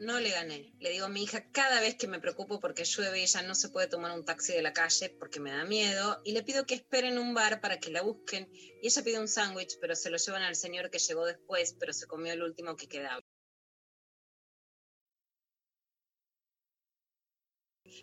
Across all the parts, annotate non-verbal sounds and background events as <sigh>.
no le gané. Le digo a mi hija cada vez que me preocupo porque llueve y ella no se puede tomar un taxi de la calle porque me da miedo y le pido que espere en un bar para que la busquen y ella pide un sándwich pero se lo llevan al señor que llegó después pero se comió el último que quedaba.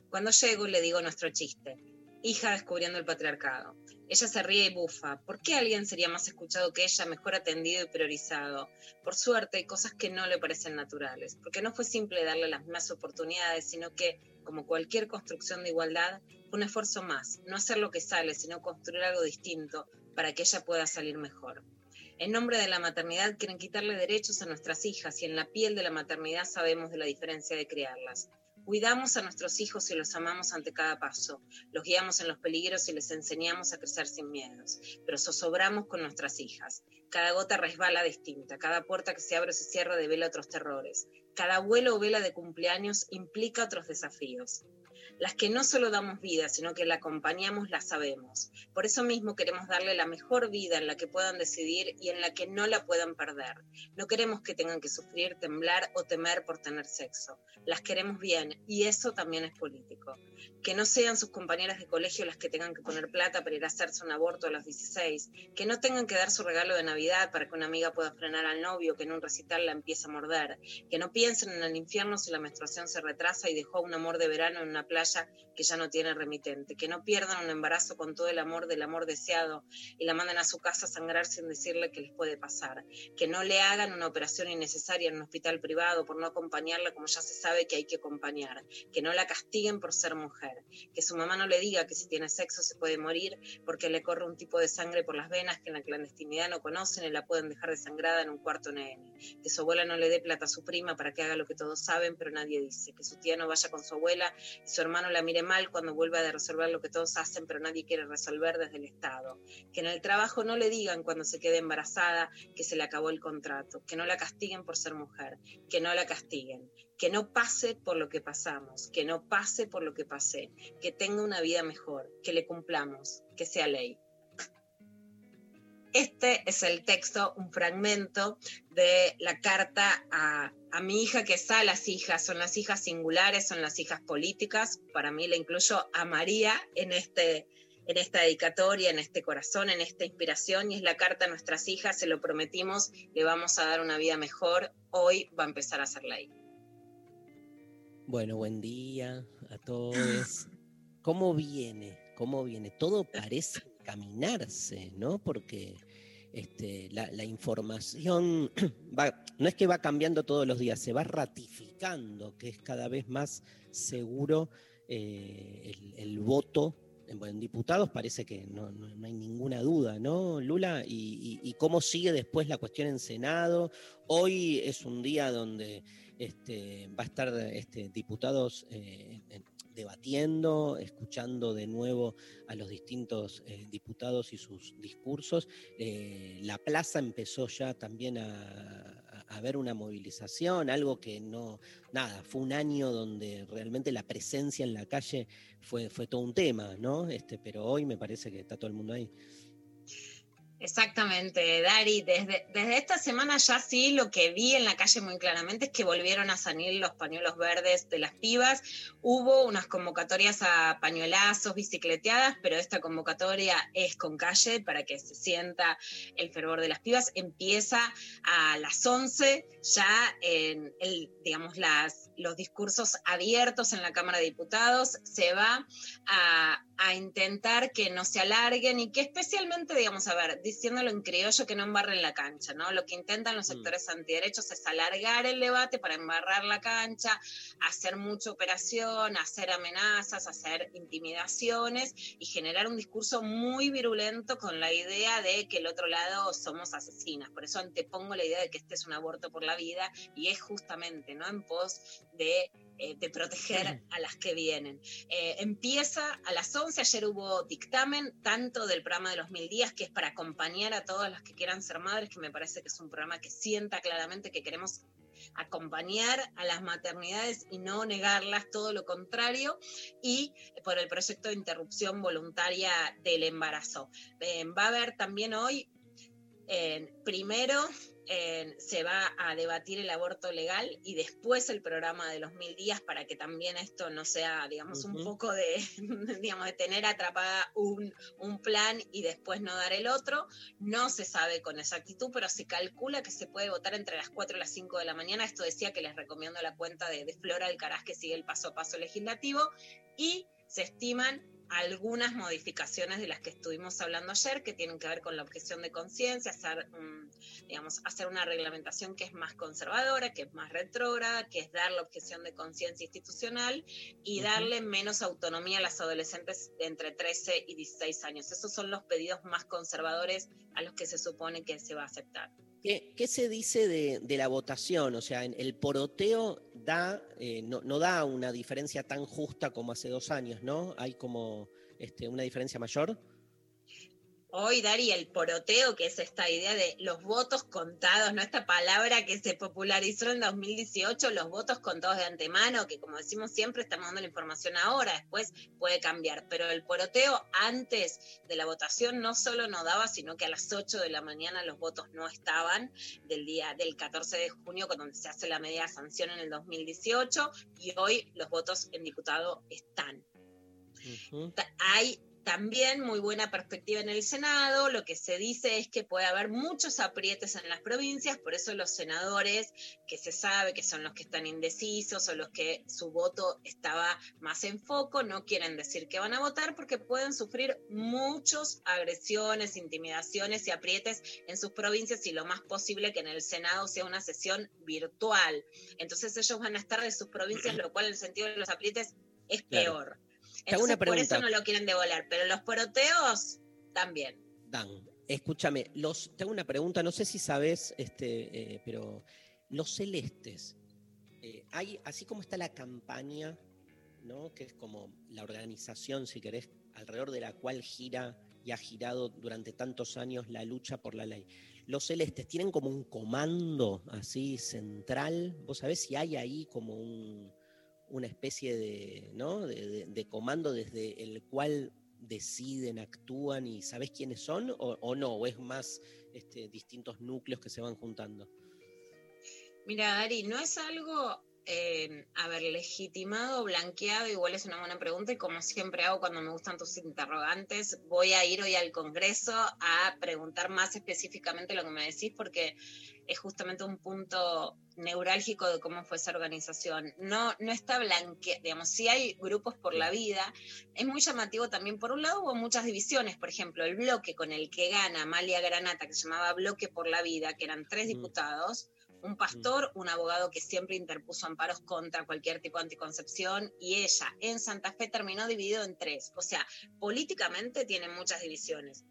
Cuando llego le digo nuestro chiste, hija descubriendo el patriarcado. Ella se ríe y bufa. ¿Por qué alguien sería más escuchado que ella, mejor atendido y priorizado? Por suerte, hay cosas que no le parecen naturales, porque no fue simple darle las mismas oportunidades, sino que, como cualquier construcción de igualdad, fue un esfuerzo más, no hacer lo que sale, sino construir algo distinto para que ella pueda salir mejor. En nombre de la maternidad quieren quitarle derechos a nuestras hijas y en la piel de la maternidad sabemos de la diferencia de criarlas. Cuidamos a nuestros hijos y los amamos ante cada paso. Los guiamos en los peligros y les enseñamos a crecer sin miedos. Pero zozobramos con nuestras hijas. Cada gota resbala distinta. Cada puerta que se abre o se cierra devela otros terrores. Cada vuelo o vela de cumpleaños implica otros desafíos. Las que no solo damos vida, sino que la acompañamos, las sabemos. Por eso mismo queremos darle la mejor vida en la que puedan decidir y en la que no la puedan perder. No queremos que tengan que sufrir, temblar o temer por tener sexo. Las queremos bien y eso también es político. Que no sean sus compañeras de colegio las que tengan que poner plata para ir a hacerse un aborto a los 16. Que no tengan que dar su regalo de Navidad para que una amiga pueda frenar al novio que en un recital la empieza a morder. Que no piensen en el infierno si la menstruación se retrasa y dejó un amor de verano en una playa que ya no tiene remitente, que no pierdan un embarazo con todo el amor del amor deseado y la manden a su casa a sangrar sin decirle qué les puede pasar, que no le hagan una operación innecesaria en un hospital privado por no acompañarla como ya se sabe que hay que acompañar, que no la castiguen por ser mujer, que su mamá no le diga que si tiene sexo se puede morir porque le corre un tipo de sangre por las venas que en la clandestinidad no conocen y la pueden dejar desangrada en un cuarto NN, que su abuela no le dé plata a su prima para que haga lo que todos saben pero nadie dice, que su tía no vaya con su abuela y su hermano la mire mal cuando vuelve a resolver lo que todos hacen, pero nadie quiere resolver desde el Estado. Que en el trabajo no le digan cuando se quede embarazada que se le acabó el contrato, que no la castiguen por ser mujer, que no la castiguen, que no pase por lo que pasamos, que no pase por lo que pasé, que tenga una vida mejor, que le cumplamos, que sea ley. Este es el texto, un fragmento de la carta a, mi hija, que está a las hijas, son las hijas singulares, son las hijas políticas. Para mí le incluyo a María en, este, en esta dedicatoria, en este corazón, en esta inspiración, y es la carta a nuestras hijas, se lo prometimos, le vamos a dar una vida mejor, hoy va a empezar a ser ley. Bueno, buen día a todos. ¿Cómo viene? ¿Cómo viene? Todo parece caminarse, ¿no? Porque este, la, información <clears throat> no es que va cambiando todos los días, se va ratificando que es cada vez más seguro eh, el, voto. En, diputados parece que no, no, hay ninguna duda, ¿no, Lula? Y, cómo sigue después la cuestión en Senado. Hoy es un día donde este, va a estar este, diputados eh, en, debatiendo, escuchando de nuevo a los distintos eh, diputados y sus discursos. Eh, la plaza empezó ya también a, a, ver una movilización, algo que no, nada, fue un año donde realmente la presencia en la calle fue, fue todo un tema, ¿no? Este, pero hoy me parece que está todo el mundo ahí. Exactamente, Dari. Desde, desde esta semana ya sí lo que vi en la calle muy claramente es que volvieron a salir los pañuelos verdes de las pibas. Hubo unas convocatorias a pañuelazos, bicicleteadas, pero esta convocatoria es con calle para que se sienta el fervor de las pibas. Empieza a las 11, ya en el, digamos, las los discursos abiertos en la Cámara de Diputados, se va a, a, intentar que no se alarguen y que especialmente, digamos, a ver, diciéndolo en criollo, que no embarren la cancha, ¿no? Lo que intentan los mm. sectores antiderechos es alargar el debate para embarrar la cancha, hacer mucha operación, hacer amenazas, hacer intimidaciones y generar un discurso muy virulento con la idea de que el otro lado somos asesinas. Por eso antepongo la idea de que este es un aborto por la vida y es justamente, ¿no? En pos de, eh, de proteger a las que vienen. Eh, empieza a las 11, ayer hubo dictamen, tanto del programa de los mil días, que es para acompañar a todas las que quieran ser madres, que me parece que es un programa que sienta claramente que queremos acompañar a las maternidades y no negarlas, todo lo contrario, y por el proyecto de interrupción voluntaria del embarazo. Eh, va a haber también hoy, primero, se va a debatir el aborto legal y después el programa de los mil días para que también esto no sea, digamos, un poco de, <laughs> digamos, de tener atrapada un, un, plan y después no dar el otro. No se sabe con exactitud, pero se calcula que se puede votar entre las 4 y las 5 de la mañana. Esto decía que les recomiendo la cuenta de, de Flora Alcaraz que sigue el paso a paso legislativo y se estiman algunas modificaciones de las que estuvimos hablando ayer, que tienen que ver con la objeción de conciencia, hacer, digamos, hacer una reglamentación que es más conservadora, que es más retrógrada, que es dar la objeción de conciencia institucional y darle menos autonomía a las adolescentes de entre 13 y 16 años. Esos son los pedidos más conservadores a los que se supone que se va a aceptar. ¿Qué, se dice de, la votación? O sea, el poroteo da, eh, no, da una diferencia tan justa como hace dos años, ¿no? Hay como este, una diferencia mayor hoy, Dari, el poroteo, que es esta idea de los votos contados, ¿no? Esta palabra que se popularizó en 2018, los votos contados de antemano, que como decimos siempre, estamos dando la información ahora, después puede cambiar. Pero el poroteo antes de la votación no solo no daba, sino que a las 8 de la mañana los votos no estaban del día del 14 de junio, cuando se hace la media sanción en el 2018, y hoy los votos en diputado están. Hay también muy buena perspectiva en el Senado. Lo que se dice es que puede haber muchos aprietes en las provincias, por eso los senadores, que se sabe que son los que están indecisos o los que su voto estaba más en foco, no quieren decir que van a votar porque pueden sufrir muchas agresiones, intimidaciones y aprietes en sus provincias y lo más posible que en el Senado sea una sesión virtual. Entonces ellos van a estar de sus provincias, lo cual en el sentido de los aprietes es peor por eso no lo quieren devolar, pero los poroteos también. Dan, escúchame, los, tengo una pregunta, no sé si sabes, este, eh, pero los celestes, eh, hay, así como está la campaña, ¿no? que es como la organización, si querés, alrededor de la cual gira y ha girado durante tantos años la lucha por la ley. Los celestes tienen como un comando así central. ¿Vos sabés si hay ahí como un, una especie de, ¿no? de, comando desde el cual deciden, actúan y sabes quiénes son o, no, o es más este, distintos núcleos que se van juntando? Mira, Ari, no es algo, eh, a ver, legitimado, blanqueado, igual es una buena pregunta y como siempre hago cuando me gustan tus interrogantes, voy a ir hoy al Congreso a preguntar más específicamente lo que me decís porque es justamente un punto neurálgico de cómo fue esa organización. No, no está blanqueada, digamos, si hay grupos por la vida, es muy llamativo también, por un lado hubo muchas divisiones, por ejemplo, el bloque con el que gana Amalia Granata, que se llamaba Bloque por la Vida, que eran tres mm. diputados, un pastor, un abogado que siempre interpuso amparos contra cualquier tipo de anticoncepción y ella en Santa Fe terminó dividido en tres. O sea, políticamente tiene muchas divisiones.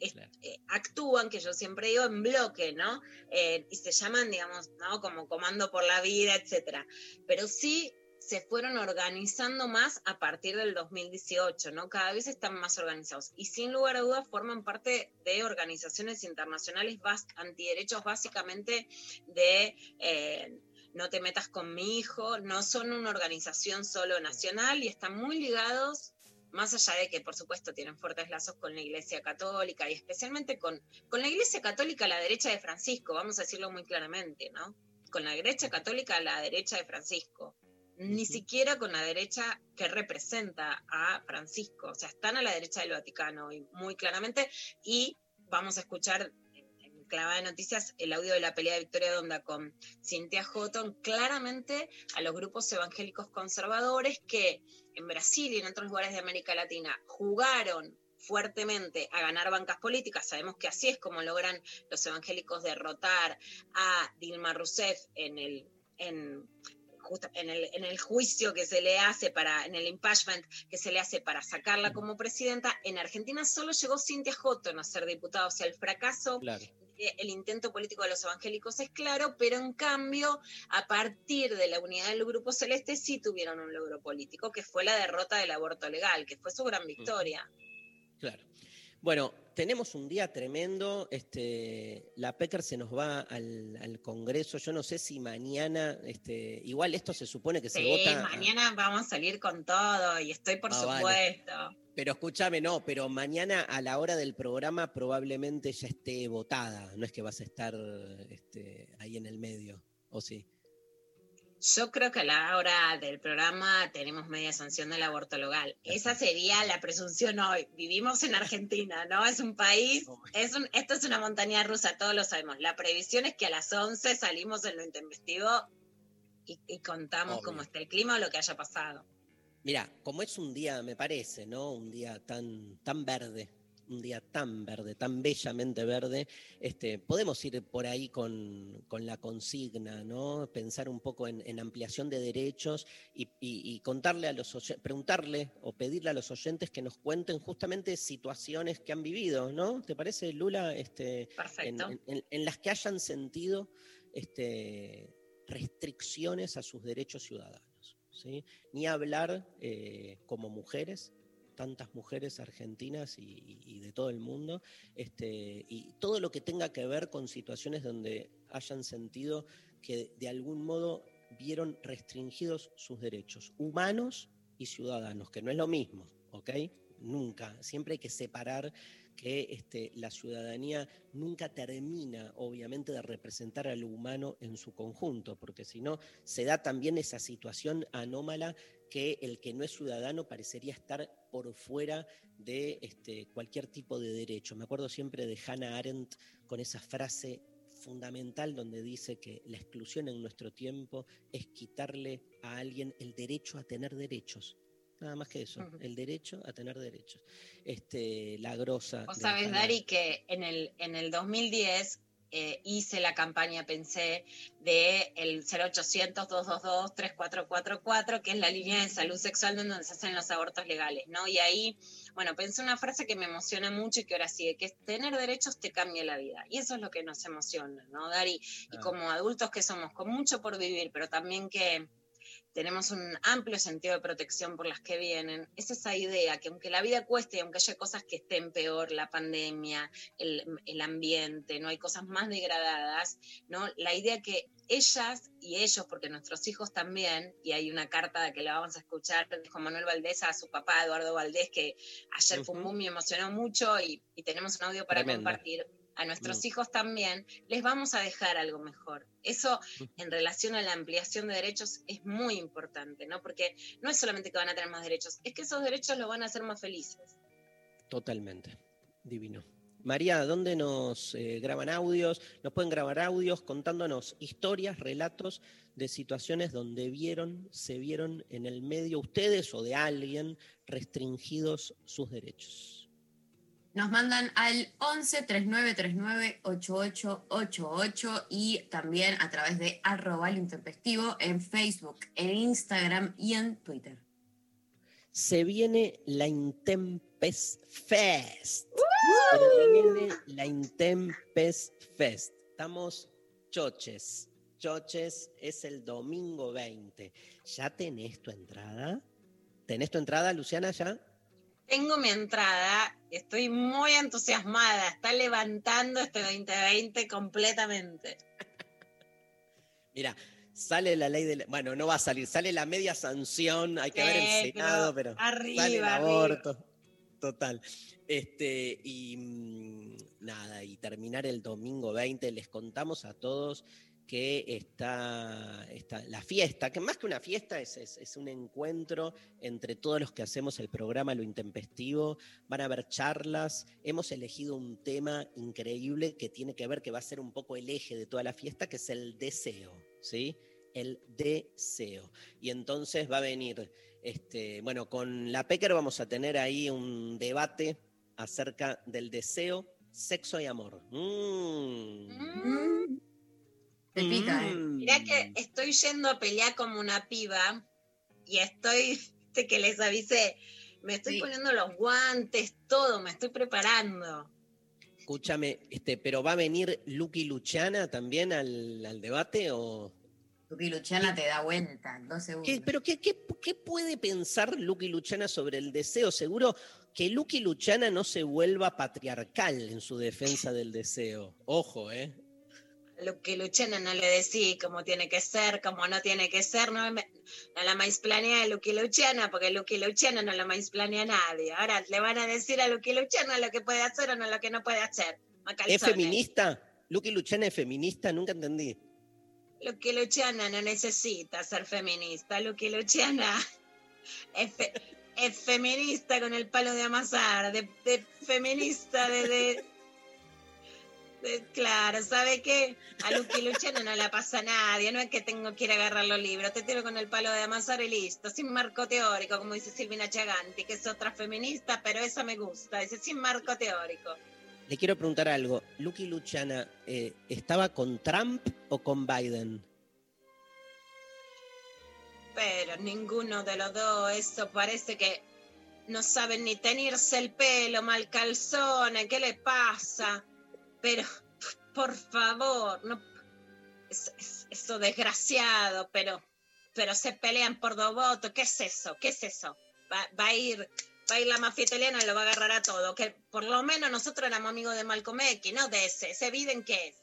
Eh, actúan, que yo siempre digo, en bloque, ¿no? Eh, y se llaman, digamos, ¿no? Como Comando por la Vida, etcétera. Pero sí se fueron organizando más a partir del 2018, ¿no? Cada vez están más organizados y sin lugar a dudas forman parte de organizaciones internacionales antiderechos básicamente de... Eh, no te metas con mi hijo, no son una organización solo nacional y están muy ligados más allá de que por supuesto tienen fuertes lazos con la Iglesia Católica y especialmente con, con la Iglesia Católica a la derecha de Francisco, vamos a decirlo muy claramente, ¿no? Con la Iglesia Católica a la derecha de Francisco, ni siquiera con la derecha que representa a Francisco, o sea, están a la derecha del Vaticano y muy claramente y vamos a escuchar clavada de noticias el audio de la pelea de Victoria Donda con Cynthia Houghton, claramente a los grupos evangélicos conservadores que en Brasil y en otros lugares de América Latina jugaron fuertemente a ganar bancas políticas. Sabemos que así es como logran los evangélicos derrotar a Dilma Rousseff en el, en, en el, en el juicio que se le hace para, en el impeachment que se le hace para sacarla como presidenta. En Argentina solo llegó Cintia Houghton a ser diputada, o sea, el fracaso Claro. el intento político de los evangélicos es claro, pero en cambio, a partir de la unidad del Grupo Celeste, sí tuvieron un logro político, que fue la derrota del aborto legal, que fue su gran victoria. Claro. Bueno, tenemos un día tremendo. Este, la PECAR se nos va al, al Congreso. Yo no sé si mañana, este, igual esto se supone que se Sí, vota. mañana vamos a salir con todo y estoy por Ah, vale. supuesto. Pero escúchame, no, pero mañana a la hora del programa probablemente ya esté votada. No es que vas a estar este, ahí en el medio, ¿o sí? Yo creo que a la hora del programa tenemos media sanción del aborto legal. Esa sería la presunción hoy. Vivimos en Argentina, ¿no? Es un país, es un, esto es una montaña rusa, todos lo sabemos. La previsión es que a las 11 salimos en lo intempestivo y, y contamos Obvio. cómo está el clima o lo que haya pasado. Mira, como es un día, me parece, ¿no? Un día tan, tan verde, un día tan verde, tan bellamente verde, este, podemos ir por ahí con, con la consigna, ¿no? Pensar un poco en, en ampliación de derechos y, y- y contarle a los preguntarle o pedirle a los oyentes que nos cuenten justamente situaciones que han vivido, ¿no? ¿Te parece, Lula? Este, en las que hayan sentido este, restricciones a sus derechos ciudadanos. ¿sí? Ni hablar eh, como mujeres, tantas mujeres argentinas y, de todo el mundo, este, y todo lo que tenga que ver con situaciones donde hayan sentido que de algún modo vieron restringidos sus derechos humanos y ciudadanos, que no es lo mismo, ¿ok? Nunca, siempre hay que separar que este, la ciudadanía nunca termina, obviamente, de representar a lo humano en su conjunto, porque si no, se da también esa situación anómala que el que no es ciudadano parecería estar por fuera de este, cualquier tipo de derecho. Me acuerdo siempre de Hannah Arendt con esa frase fundamental donde dice que la exclusión en nuestro tiempo es quitarle a alguien el derecho a tener derechos. Nada más que eso, el derecho a tener derechos. Este, la grosa. Vos sabés, Dari, que en el, en el 2010 eh, hice la campaña, pensé, de el 0800-222-3444, que es la línea de salud sexual donde se hacen los abortos legales, ¿no? Y ahí, bueno, pensé una frase que me emociona mucho y que ahora sigue, que es tener derechos te cambia la vida. Y eso es lo que nos emociona, ¿no, Dari? Y Ah. como adultos que somos, con mucho por vivir, pero también que tenemos un amplio sentido de protección por las que vienen, es esa idea que aunque la vida cueste y aunque haya cosas que estén peor, la pandemia, el, el ambiente, no hay cosas más degradadas, ¿no? La idea que ellas y ellos, porque nuestros hijos también, y hay una carta que la vamos a escuchar de Juan Manuel Valdés a su papá, Eduardo Valdés, que ayer fue un boom y emocionó mucho, y, y tenemos un audio para Tremenda. compartir. A nuestros Mm. hijos también les vamos a dejar algo mejor. Eso en relación a la ampliación de derechos es muy importante, ¿no? Porque no es solamente que van a tener más derechos, es que esos derechos los van a hacer más felices. Totalmente. Divino. María, ¿dónde nos eh, graban audios? Nos pueden grabar audios contándonos historias, relatos de situaciones donde vieron, se vieron en el medio ustedes o de alguien restringidos sus derechos. Nos mandan al 11 39 39 8888 y también a través de arroba intempestivo en Facebook, en Instagram y en Twitter. Se viene la Intempest Fest. Se viene la Intempest Fest. Estamos choches. Choches es el domingo 20. ¿Ya tenés tu entrada? ¿Tenés tu entrada, Luciana, ya? Tengo mi entrada, estoy muy entusiasmada, está levantando este 2020 completamente. <laughs> Mira, sale la ley de... Bueno, no va a salir, sale la media sanción, hay que ver el Senado, pero, arriba, sale el arriba. aborto. Total. Este, y mm, nada, y terminar el domingo 20, les contamos a todos que está, está la fiesta, que más que una fiesta es, es- un encuentro entre todos los que hacemos el programa Lo Intempestivo. Van a haber charlas. Hemos elegido un tema increíble que tiene que ver, que va a ser un poco el eje de toda la fiesta, que es el deseo, ¿sí? El deseo. Y entonces va a venir, este, bueno, con la Pecker vamos a tener ahí un debate acerca del deseo, sexo y amor. Mm. Mm. Te pica, ¿eh? Mm. Mirá que estoy yendo a pelear como una piba y estoy, viste que les avisé, me estoy Sí. poniendo los guantes, todo, me estoy preparando. Escúchame, este, pero ¿va a venir Lucky Luciana también al, al debate? O... Luqui Luciana te da vuelta en dos segundos. ¿Qué, ¿Pero qué, qué, qué puede pensar Lucky Luciana sobre el deseo? Seguro que Lucky Luciana no se vuelva patriarcal en su defensa del deseo. Ojo, ¿eh? Lo que Luciana no le decís cómo tiene que ser, cómo no tiene que ser, no, me- no la más planea a Lucky Luciana, porque Lucky Luciana no la más planea a nadie. Ahora le van a decir a Lucky Luciana lo que puede hacer o no lo que no puede hacer. ¿Es feminista? ¿Lucky Luciana es feminista? Nunca entendí. Lucky Luciana no necesita ser feminista. Lucky Luciana es, fe- es feminista con el palo de amasar, de, de feminista de- de- Claro, ¿sabe qué? A Lucky Luciana no la pasa a nadie, no es que tengo que ir a agarrar los libros, te tiro con el palo de amasar y listo, sin marco teórico, como dice Silvina Chaganti, que es otra feminista, pero esa me gusta, dice sin marco teórico. Le quiero preguntar algo. ¿Lucky Luciana eh, estaba con Trump o con Biden? Pero ninguno de los dos, eso parece que no saben ni tenerse el pelo, mal calzones, ¿qué le pasa? Pero, por favor, no, es- es- eso desgraciado, pero, pero se pelean por dos votos, ¿qué es eso? ¿Qué es eso? Va, va a ir, va a ir la mafia italiana y lo va a agarrar a todo, que por lo menos nosotros éramos amigos de Malcolm X, no de ese, ese Biden, ¿qué es?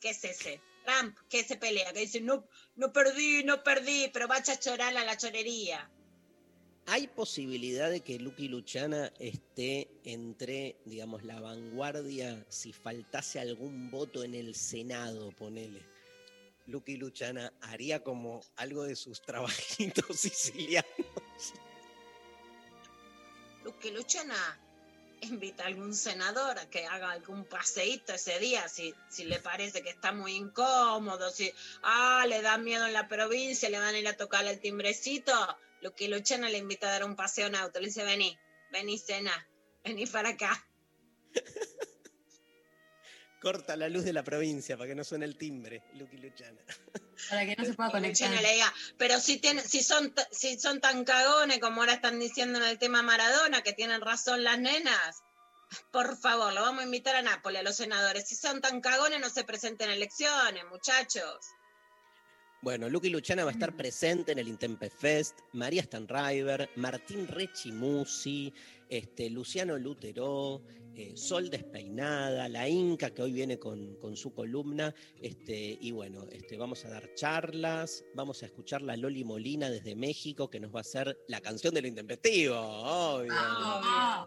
¿Qué es ese? Trump, que se pelea, que dice, no, no perdí, no perdí, pero vaya a chorar a la chorería. ¿Hay posibilidad de que Lucky Luciana esté entre, digamos, la vanguardia si faltase algún voto en el Senado, ponele? Lucky Luciana haría como algo de sus trabajitos <laughs> sicilianos. Luque Luchana invita a algún senador a que haga algún paseíto ese día, si, si le parece que está muy incómodo, si ah, le da miedo en la provincia, le van a ir a tocar el timbrecito, Luque Luchana le invita a dar un paseo en auto, le dice, vení, vení cena, vení para acá. <laughs> Corta la luz de la provincia para que no suene el timbre, Lucky Luciana. <laughs> Para que no se pueda conectar. Luciana le diga, pero si, tienen, si, son, si son tan cagones como ahora están diciendo en el tema Maradona, que tienen razón las nenas, por favor, lo vamos a invitar a Nápoles, a los senadores. Si son tan cagones, no se presenten a elecciones, muchachos. Bueno, Lucky Luciana va a estar presente en el Intempe Fest, María Stanriver, Martín Rechimusi, este, Luciano Lutero, eh, Sol Despeinada, La Inca, que hoy viene con, con su columna, este, y bueno, este, vamos a dar charlas, vamos a escuchar la Loli Molina desde México, que nos va a hacer la canción del Intempestivo, obvio. Ah,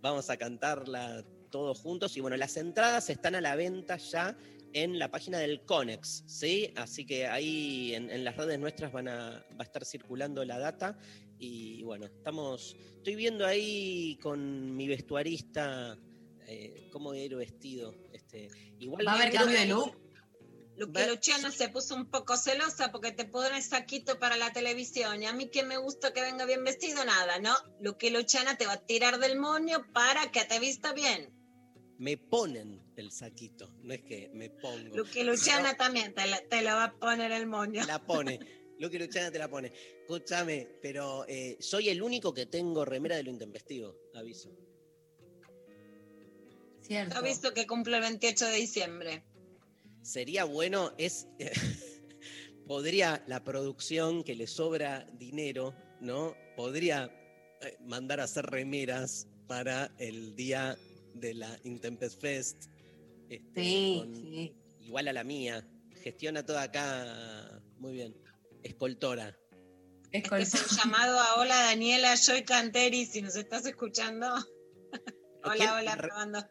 Vamos a cantarla todos juntos. Y bueno, las entradas están a la venta ya en la página del Conex, ¿sí? Así que ahí en, en las redes nuestras van a, va a estar circulando la data. Y bueno, estamos. Estoy viendo ahí con mi vestuarista eh, cómo ir vestido. Este, igual ¿Va a haber cambio que- de look? Luque Luciana se puso un poco celosa porque te pones saquito para la televisión. Y a mí que me gusta que venga bien vestido, nada, ¿no? Luque Luciana te va a tirar del moño para que te vista bien. Me ponen el saquito, no es que me pongo. Luque Luciana también te, la- te lo va a poner el moño. La pone. Lucky Luciana te la pone. Escúchame, pero eh, soy el único que tengo remera de lo intempestivo, aviso. Cierto. ¿Has visto que cumple el 28 de diciembre? Sería bueno, es. <laughs> podría la producción que le sobra dinero, ¿no? Podría eh, mandar a hacer remeras para el día de la Intempest Fest. Este, sí, sí. Igual a la mía. Gestiona todo acá muy bien. Escoltora. Escoltora. Es un llamado a hola Daniela, soy Canteri, si nos estás escuchando. <laughs> hola, hola, probando.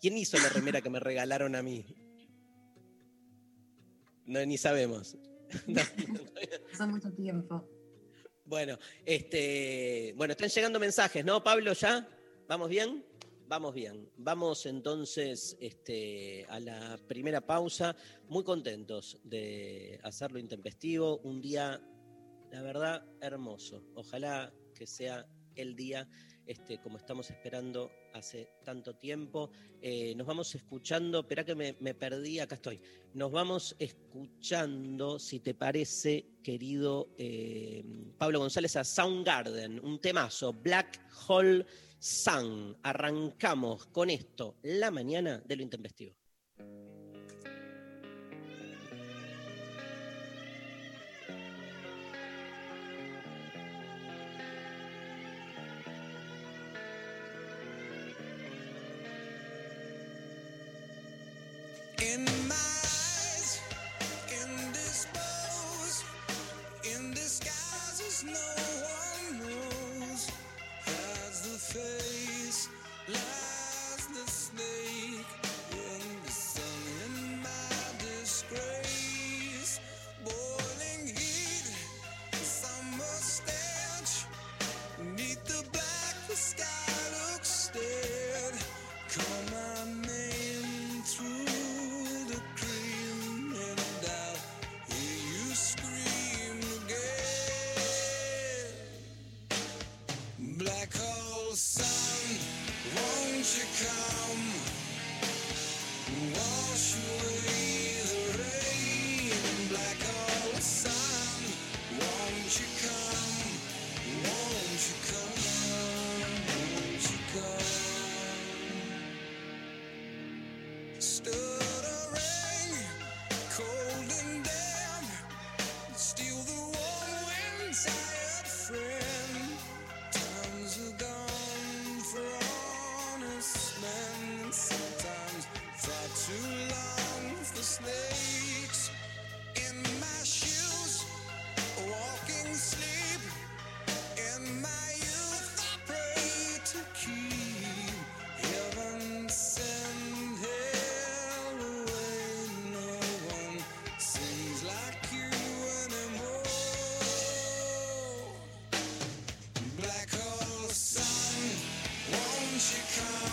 ¿Quién hizo la remera que me regalaron a mí? No, ni sabemos. <laughs> No, mucho tiempo. Bueno, este, bueno, están llegando mensajes, ¿no, Pablo? ¿Ya? ¿Vamos bien? Vamos bien, vamos entonces este, a la primera pausa, muy contentos de hacerlo intempestivo, un día, la verdad, hermoso. Ojalá que sea el día este, como estamos esperando hace tanto tiempo. Eh, nos vamos escuchando, espera que me, perdí, acá estoy. Nos vamos escuchando, si te parece, querido eh, Pablo González, a Soundgarden, un temazo, Black Hole. San. Arrancamos con esto la mañana de lo intempestivo. Chicago.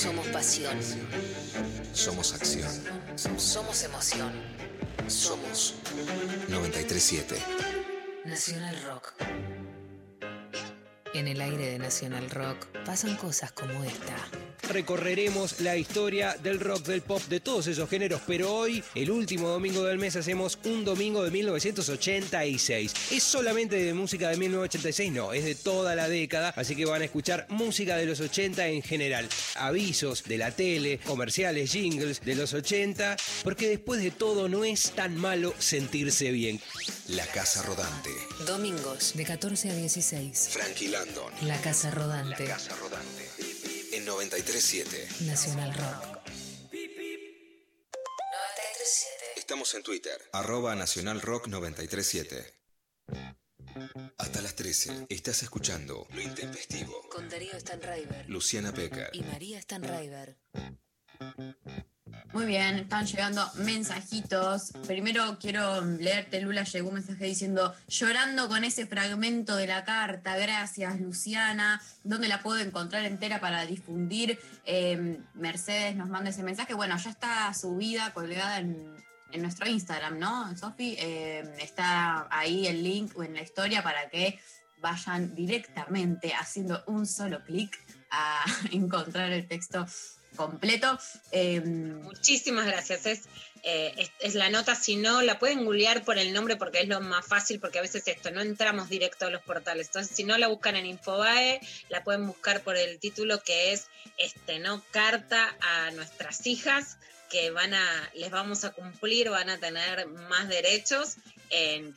Somos pasión. Somos acción. Somos emoción. Somos 937. Nacional Rock. En el aire de Nacional Rock pasan cosas como esta. Recorreremos la historia del rock, del pop, de todos esos géneros, pero hoy, el último domingo del mes, hacemos un domingo de 1986. ¿Es solamente de música de 1986? No, es de toda la década, así que van a escuchar música de los 80 en general. Avisos de la tele, comerciales, jingles de los 80, porque después de todo no es tan malo sentirse bien. La Casa Rodante. Domingos de 14 a 16. Frankie Landon. La Casa Rodante. Casa Rodante. En 937. Nacional Rock. 937. Estamos en Twitter. Arroba Nacional Rock 937. Hasta las 13. Estás escuchando Lo Intempestivo. Con Darío Stanraiver Luciana Pecker. y María Stanraiver. Muy bien, están llegando mensajitos. Primero quiero leerte, Lula, llegó un mensaje diciendo, llorando con ese fragmento de la carta, gracias Luciana, ¿dónde la puedo encontrar entera para difundir? Eh, Mercedes nos manda ese mensaje, bueno, ya está subida, colgada en, en nuestro Instagram, ¿no, Sofi? Eh, está ahí el link o en la historia para que vayan directamente haciendo un solo clic a <laughs> encontrar el texto completo. Eh, Muchísimas gracias. Es, eh, es la nota, si no, la pueden googlear por el nombre porque es lo más fácil, porque a veces esto, no entramos directo a los portales. Entonces, si no la buscan en Infobae, la pueden buscar por el título que es este, ¿no? Carta a nuestras hijas que van a, les vamos a cumplir, van a tener más derechos.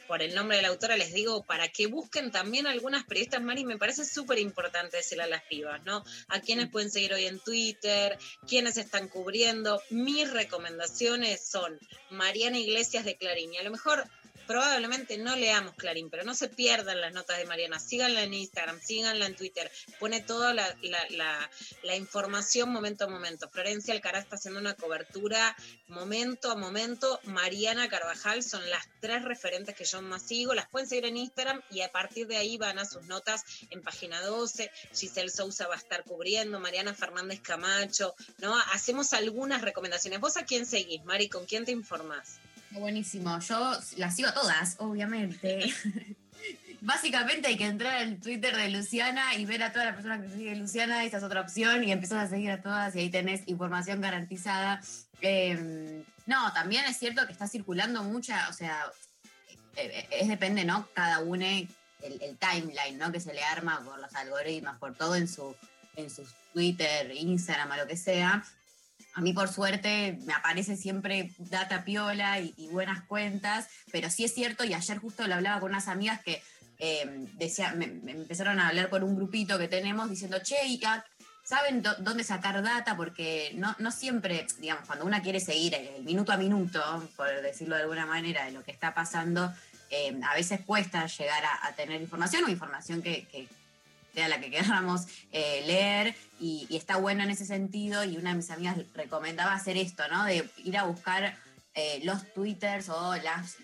Por el nombre de la autora les digo, para que busquen también algunas periodistas, Mari, me parece súper importante decirle a las pibas, ¿no? A quienes pueden seguir hoy en Twitter, quienes están cubriendo. Mis recomendaciones son Mariana Iglesias de Clarín. Y a lo mejor probablemente no leamos Clarín, pero no se pierdan las notas de Mariana. Síganla en Instagram, síganla en Twitter. Pone toda la, la- la- la información momento a momento. Florencia Alcaraz está haciendo una cobertura momento a momento. Mariana Carvajal son las tres referentes que yo más sigo. Las pueden seguir en Instagram y a partir de ahí van a sus notas en página 12. Giselle Sousa va a estar cubriendo, Mariana Fernández Camacho, ¿no? Hacemos algunas recomendaciones. ¿Vos a quién seguís, Mari? ¿Con quién te informás? Buenísimo, yo las sigo a todas, obviamente. <laughs> Básicamente hay que entrar al Twitter de Luciana y ver a todas las personas que sigue Luciana, esa es otra opción, y empezás a seguir a todas y ahí tenés información garantizada. Eh, no, también es cierto que está circulando mucha, o sea, eh, es depende, ¿no? Cada uno, el, el timeline, ¿no? Que se le arma por los algoritmos, por todo en su, en sus Twitter, Instagram, o lo que sea. A mí, por suerte, me aparece siempre data piola y, buenas cuentas, pero sí es cierto, y ayer justo lo hablaba con unas amigas que eh, decía, me, empezaron a hablar por un grupito que tenemos diciendo, che, ¿y a- ¿saben dó- dónde sacar data? Porque no, no siempre, digamos, cuando una quiere seguir el, minuto a minuto, por decirlo de alguna manera, de lo que está pasando, eh, a veces cuesta llegar a, tener información o información que sea la que queramos eh, leer y, está bueno en ese sentido y una de mis amigas recomendaba hacer esto, ¿no? De ir a buscar eh, los twitters o las,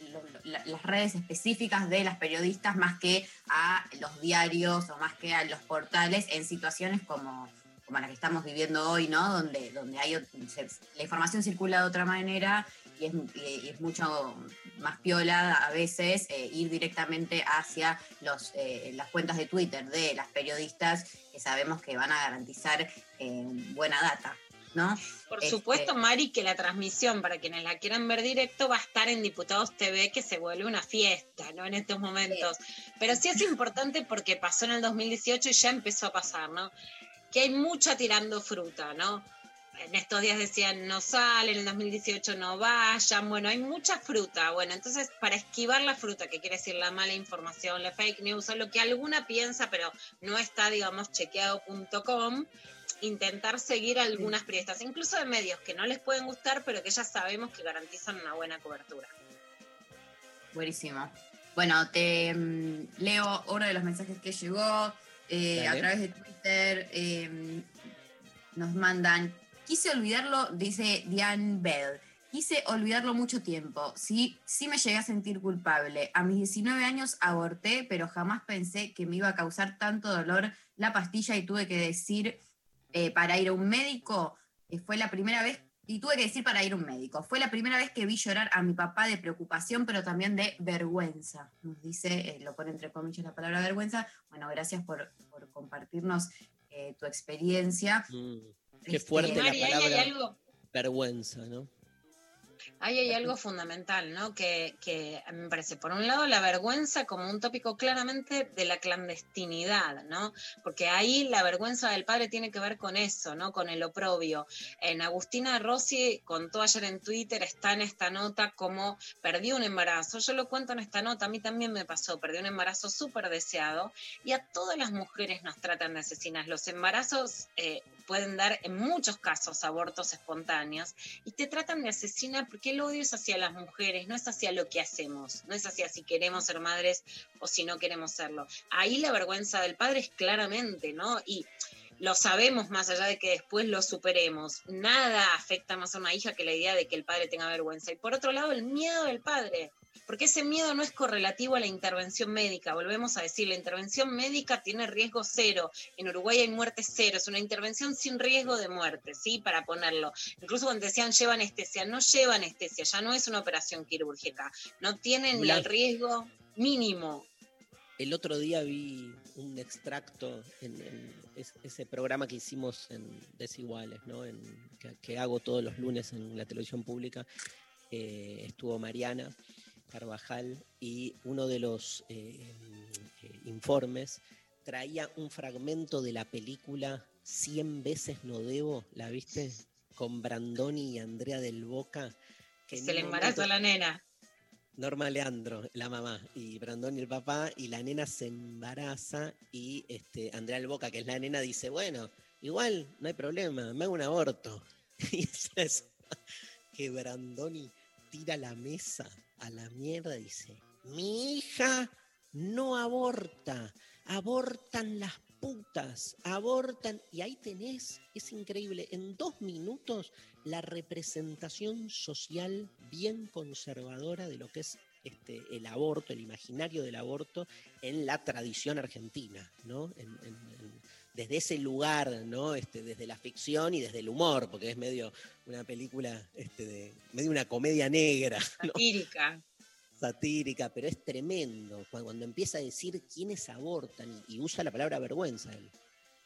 las redes específicas de las periodistas más que a los diarios o más que a los portales en situaciones como, como la que estamos viviendo hoy, ¿no? Donde, donde hay, la información circula de otra manera y es, y- y es mucho más piola a veces eh, ir directamente hacia los, eh, las cuentas de Twitter de las periodistas que sabemos que van a garantizar eh, buena data, ¿no? Por Este- supuesto, Mari, que la transmisión, para quienes la quieran ver directo, va a estar en Diputados TV, que se vuelve una fiesta, ¿no? En estos momentos. Pero sí es importante porque pasó en el 2018 y ya empezó a pasar, ¿no? Que hay mucha tirando fruta, ¿no? En estos días decían no salen, en el 2018 no vayan, bueno, hay mucha fruta. Bueno, entonces para esquivar la fruta, que quiere decir la mala información, la fake news, o lo que alguna piensa, pero no está, digamos, chequeado.com, intentar seguir algunas periodistas, incluso de medios que no les pueden gustar, pero que ya sabemos que garantizan una buena cobertura. Buenísimo. Bueno, te mm, leo uno de los mensajes que llegó eh, a través de Twitter. eh, nos mandan, quise olvidarlo, dice Diane Bell. Quise olvidarlo mucho tiempo. Sí, sí me llegué a sentir culpable. A mis 19 años aborté, pero jamás pensé que me iba a causar tanto dolor la pastilla y tuve que decir eh, para ir a un médico, eh, fue la primera vez, y tuve que decir para ir a un médico, fue la primera vez que vi llorar a mi papá de preocupación, pero también de vergüenza. Nos dice, eh, lo pone entre comillas la palabra vergüenza. Bueno, gracias por, compartirnos tu experiencia. Mm, Qué Este, fuerte la palabra algo, vergüenza, ¿no? ahí hay algo fundamental, ¿no? Que, que me parece, por un lado, la vergüenza como un tópico claramente de la clandestinidad, ¿no? Porque ahí la vergüenza del padre tiene que ver con eso, ¿no? Con el oprobio. En Agustina Rossi contó ayer en Twitter, está en esta nota como perdí un embarazo. Yo lo cuento en esta nota, a mí también me pasó, perdí un embarazo súper deseado y a todas las mujeres nos tratan de asesinas. Los embarazos eh, pueden dar en muchos casos abortos espontáneos y te tratan de asesina porque el odio es hacia las mujeres, no es hacia lo que hacemos, no es hacia si queremos ser madres o si no queremos serlo. Ahí la vergüenza del padre es claramente, ¿no? Y lo sabemos más allá de que después lo superemos. Nada afecta más a una hija que la idea de que el padre tenga vergüenza. Y por otro lado, el miedo del padre. Porque ese miedo no es correlativo a la intervención médica. Volvemos a decir, la intervención médica tiene riesgo cero. En Uruguay hay muerte cero. Es una intervención sin riesgo de muerte, ¿sí? Para ponerlo. Incluso cuando decían lleva anestesia, no lleva anestesia, ya no es una operación quirúrgica. No tiene ni el riesgo mínimo. El otro día vi un extracto en, en es- ese programa que hicimos en Desiguales, ¿no? En- que, que hago todos los lunes en la televisión pública. Eh, estuvo Mariana Carvajal y uno de los eh, eh, informes traía un fragmento de la película 100 veces no debo, ¿la viste? Con Brandoni y Andrea del Boca. que Se le momento- a la nena. Norma Leandro, la mamá, y Brandon y el papá, y la nena se embaraza y este, Andrea el Boca, que es la nena, dice, bueno, igual no hay problema, me hago un aborto. <laughs> Y es eso, que Brandoni tira la mesa a la mierda dice, mi hija no aborta, abortan las putas, abortan, y ahí tenés, es increíble, en dos minutos la representación social bien conservadora de lo que es este, el aborto, el imaginario del aborto en la tradición argentina, ¿no? Desde ese lugar, ¿no? Este, desde la ficción y desde el humor, porque es medio una película, este, de, medio una comedia negra, ¿no? Satírica. satírica, pero es tremendo cuando, empieza a decir quiénes abortan y, usa la palabra vergüenza él.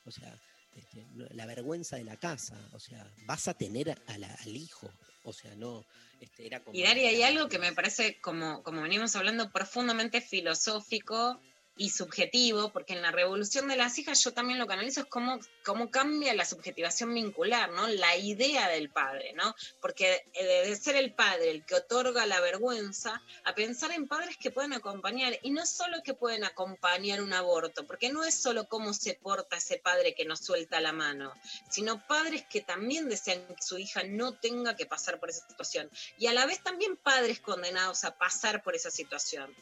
O sea, este, la vergüenza de la casa, o sea, vas a tener a la- al hijo, o sea, no, este, era como... Y Dari, hay algo que me parece, como, como venimos hablando, profundamente filosófico y subjetivo, porque en la revolución de las hijas yo también lo que analizo es cómo, cómo cambia la subjetivación vincular, ¿no? La idea del padre, ¿no? Porque eh, de ser el padre el que otorga la vergüenza, a pensar en padres que pueden acompañar, y no solo que pueden acompañar un aborto, porque no es solo cómo se porta ese padre que nos suelta la mano, sino padres que también desean que su hija no tenga que pasar por esa situación y a la vez también padres condenados a pasar por esa situación.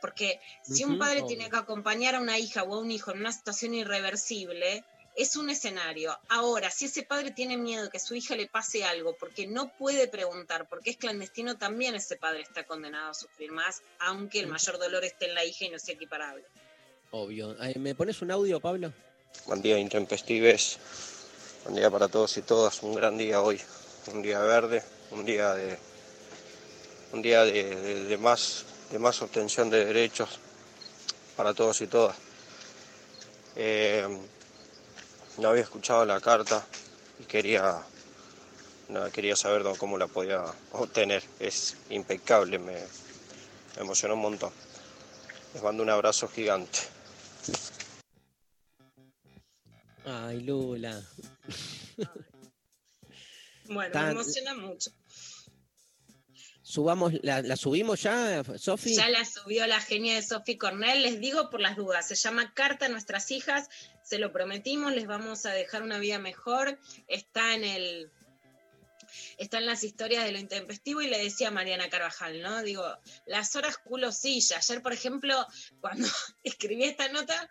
Porque si un padre obvio. tiene que acompañar a una hija o a un hijo en una situación irreversible, es un escenario. Ahora, si ese padre tiene miedo de que a su hija le pase algo porque no puede preguntar, porque es clandestino, también ese padre está condenado a sufrir más, aunque el mayor dolor esté en la hija y no sea equiparable. Obvio. Ay, ¿Me pones un audio, Pablo? Buen día, intempestives. Buen día para todos y todas. Un gran día hoy. Un día verde, un día de, un día de, de- de más, de más obtención de derechos para todos y todas. Eh, no había escuchado la carta y quería, no, quería saber cómo la podía obtener. Es impecable, me, me emocionó un montón. Les mando un abrazo gigante. Ay, Lula. Bueno, Tan- me emociona mucho. Subamos, ¿la, la subimos ya, Sofi? Ya la subió la genia de Sophie Cornell, les digo por las dudas, se llama Carta a nuestras hijas, se lo prometimos, les vamos a dejar una vida mejor, está en el está en las historias de lo intempestivo y le decía Mariana Carvajal, ¿no? Digo, las horas culo silla. Ayer, por ejemplo, cuando <laughs> escribí esta nota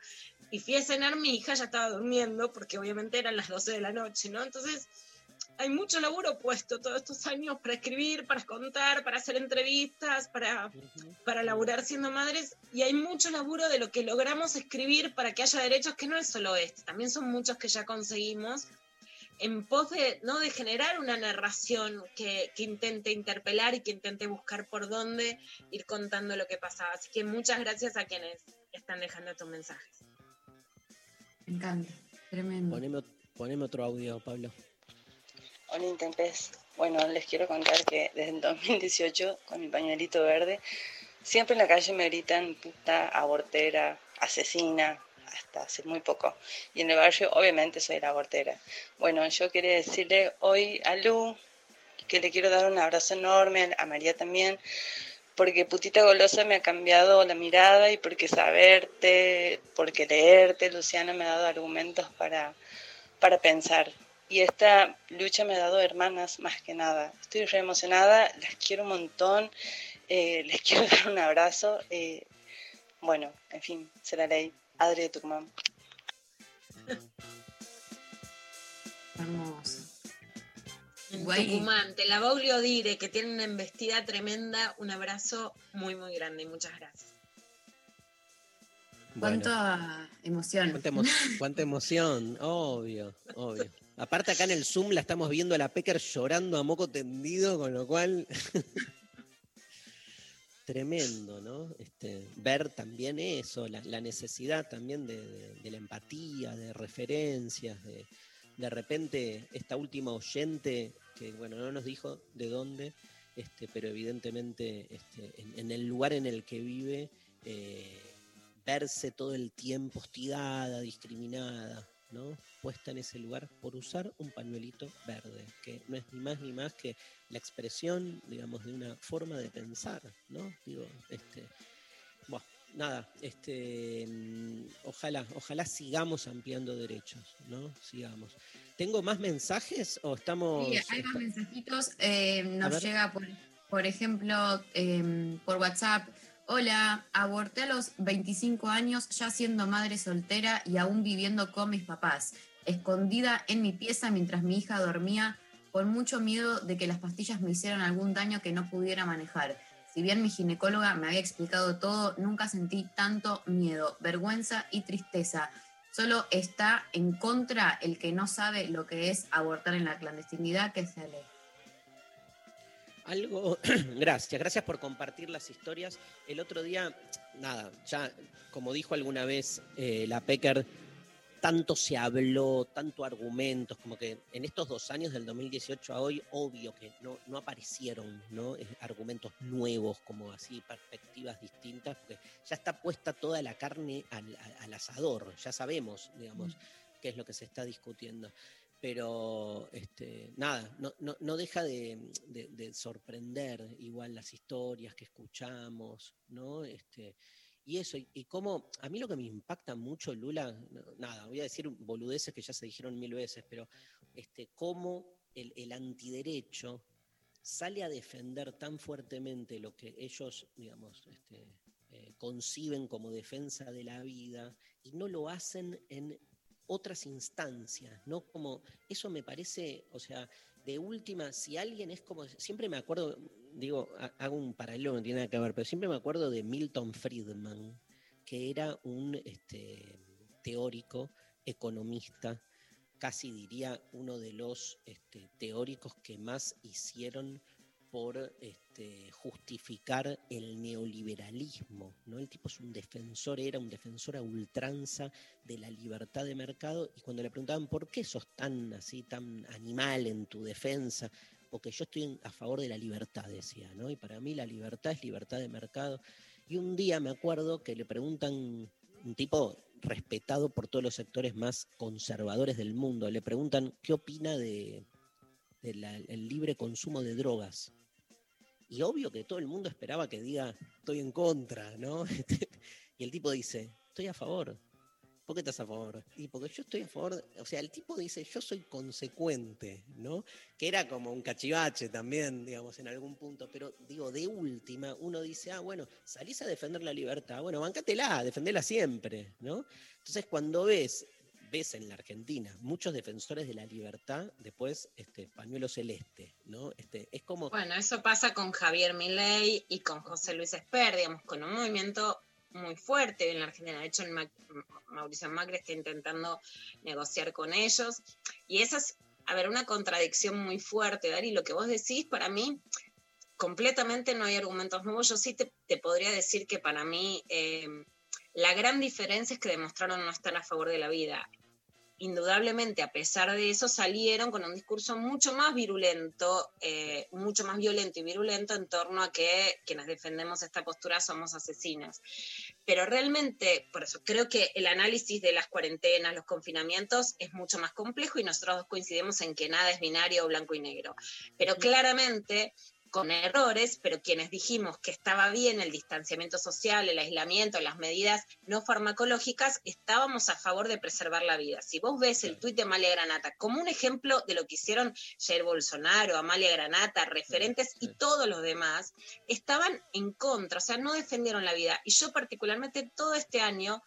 y fui a cenar, mi hija ya estaba durmiendo, porque obviamente eran las 12 de la noche, ¿no? Entonces, hay mucho laburo puesto todos estos años para escribir, para contar, para hacer entrevistas, para, para laburar siendo madres, y hay mucho laburo de lo que logramos escribir para que haya derechos, que no es solo este, también son muchos que ya conseguimos, en pos de, ¿no? de generar una narración que, que intente interpelar y que intente buscar por dónde ir contando lo que pasaba. Así que muchas gracias a quienes están dejando estos mensajes. Me encanta, tremendo. Poneme, poneme otro audio, Pablo. Hola Intempes. Bueno, les quiero contar que desde el 2018, con mi pañuelito verde, siempre en la calle me gritan puta, abortera, asesina, hasta hace muy poco. Y en el barrio, obviamente, soy la abortera. Bueno, yo quería decirle hoy a Lu que le quiero dar un abrazo enorme, a María también, porque Putita Golosa me ha cambiado la mirada y porque saberte, porque leerte, Luciana me ha dado argumentos para, para pensar. Y esta lucha me ha dado hermanas más que nada. Estoy re emocionada, las quiero un montón, eh, <laughs> les quiero dar un abrazo. eh, bueno, en fin, será ley. Adri de Tucumán. Hermoso. En Guay. Tucumán, te la Baulio Dire, que tiene una embestida tremenda. Un abrazo muy, muy grande y muchas gracias. Bueno, Cuánta emoción. cuánta, emo- cuánta emoción, obvio, obvio. Aparte acá en el Zoom la estamos viendo a la Pecker llorando a moco tendido, con lo cual <laughs> tremendo, ¿no? Este, ver también eso, la, necesidad también de, la empatía, de referencias, de de repente esta última oyente, que bueno, no nos dijo de dónde, este, pero evidentemente este, en, en el lugar en el que vive, eh, verse todo el tiempo hostigada, discriminada, ¿no? Puesta en ese lugar por usar un pañuelito verde, que no es ni más ni más que la expresión, digamos, de una forma de pensar, ¿no? Digo, este, bueno, nada, este, mm, ojalá, ojalá sigamos ampliando derechos, ¿no? Sigamos. ¿Tengo más mensajes o estamos? Sí, hay más mensajitos. eh, nos llega, por, por ejemplo, eh, por WhatsApp. Hola, aborté a los 25 años, ya siendo madre soltera y aún viviendo con mis papás, escondida en mi pieza mientras mi hija dormía, con mucho miedo de que las pastillas me hicieran algún daño que no pudiera manejar. Si bien mi ginecóloga me había explicado todo, nunca sentí tanto miedo, vergüenza y tristeza. Solo está en contra el que no sabe lo que es abortar en la clandestinidad, que se ley. Algo, <clears throat> gracias, gracias por compartir las historias. El otro día, nada, ya como dijo alguna vez eh, la Pecker, tanto se habló, tanto argumentos, como que en estos dos años del 2018 a hoy, obvio que no, no aparecieron ¿no? Argumentos nuevos, como así, perspectivas distintas, porque ya está puesta toda la carne al, asador, ya sabemos, digamos, qué es lo que se está discutiendo pero este, nada, no, no, deja de, de- de sorprender igual las historias que escuchamos, ¿no? Este, y eso, y, cómo, a mí lo que me impacta mucho, Lula, nada, voy a decir boludeces que ya se dijeron mil veces, pero este, cómo el, el antiderecho sale a defender tan fuertemente lo que ellos, digamos, este, eh, conciben como defensa de la vida y no lo hacen en otras instancias, ¿no? Como eso me parece, o sea, de última, si alguien es como, siempre me acuerdo, digo, ha- hago un paralelo, no tiene nada que ver, pero siempre me acuerdo de Milton Friedman, que era un este, teórico, economista, casi diría uno de los este, teóricos que más hicieron por este, justificar el neoliberalismo. ¿no? El tipo es un defensor, era un defensor a ultranza de la libertad de mercado y cuando le preguntaban por qué sos tan así, tan animal en tu defensa, porque yo estoy a favor de la libertad, decía, ¿no? Y para mí la libertad es libertad de mercado. Y un día me acuerdo que le preguntan, un tipo respetado por todos los sectores más conservadores del mundo, le preguntan qué opina de, del libre consumo de drogas. Y obvio que todo el mundo esperaba que diga, estoy en contra, ¿no? <laughs> y el tipo dice, estoy a favor. ¿Por qué estás a favor? Y porque yo estoy a favor, o sea, el tipo dice, yo soy consecuente, ¿no? Que era como un cachivache también, digamos, en algún punto, pero digo, de última, uno dice, ah, bueno, salís a defender la libertad, bueno, bancátela, defendela siempre, ¿no? Entonces, cuando ves, ves en la Argentina muchos defensores de la libertad, después, este, pañuelo celeste, ¿no? Este, es como... Bueno, eso pasa con Javier Milei y con José Luis Esper, digamos, con un movimiento muy fuerte en la Argentina. De hecho, el Ma- Mauricio Macri está intentando negociar con ellos. Y esa es a ver, una contradicción muy fuerte, Dari, lo que vos decís, para mí, completamente no hay argumentos nuevos. Yo sí te, te podría decir que para mí eh, la gran diferencia es que demostraron no estar a favor de la vida. Indudablemente, a pesar de eso, salieron con un discurso mucho más virulento, eh, mucho más violento y virulento en torno a que quienes defendemos esta postura somos asesinas. Pero realmente, por eso creo que el análisis de las cuarentenas, los confinamientos, es mucho más complejo y nosotros coincidimos en que nada es binario o blanco y negro. Pero claramente con errores, pero quienes dijimos que estaba bien el distanciamiento social, el aislamiento, las medidas no farmacológicas, estábamos a favor de preservar la vida. Si vos ves el tuit de Amalia Granata como un ejemplo de lo que hicieron Jair Bolsonaro, Amalia Granata, referentes y todos los demás, estaban en contra, o sea, no defendieron la vida. Y yo particularmente todo este año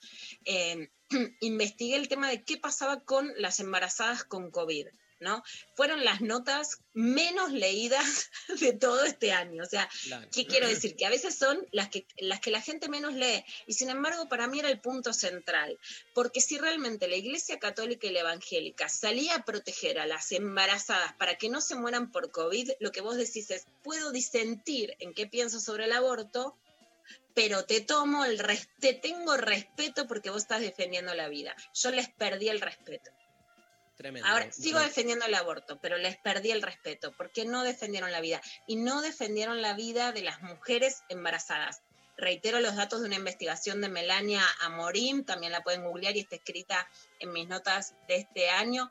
eh, <clears throat> investigué el tema de qué pasaba con las embarazadas con COVID. ¿No? Fueron las notas menos leídas <laughs> de todo este año. O sea, Claro. ¿qué quiero decir? Que a veces son las que, las que la gente menos lee. Y sin embargo, para mí era el punto central. Porque si realmente la Iglesia Católica y la Evangélica salía a proteger a las embarazadas para que no se mueran por COVID, lo que vos decís es, puedo disentir en qué pienso sobre el aborto, pero te tomo el res- te tengo respeto porque vos estás defendiendo la vida. Yo les perdí el respeto. Tremendo. Ahora sigo defendiendo el aborto, pero les perdí el respeto porque no defendieron la vida y no defendieron la vida de las mujeres embarazadas. Reitero los datos de una investigación de Melania Amorim, también la pueden googlear y está escrita en mis notas de este año.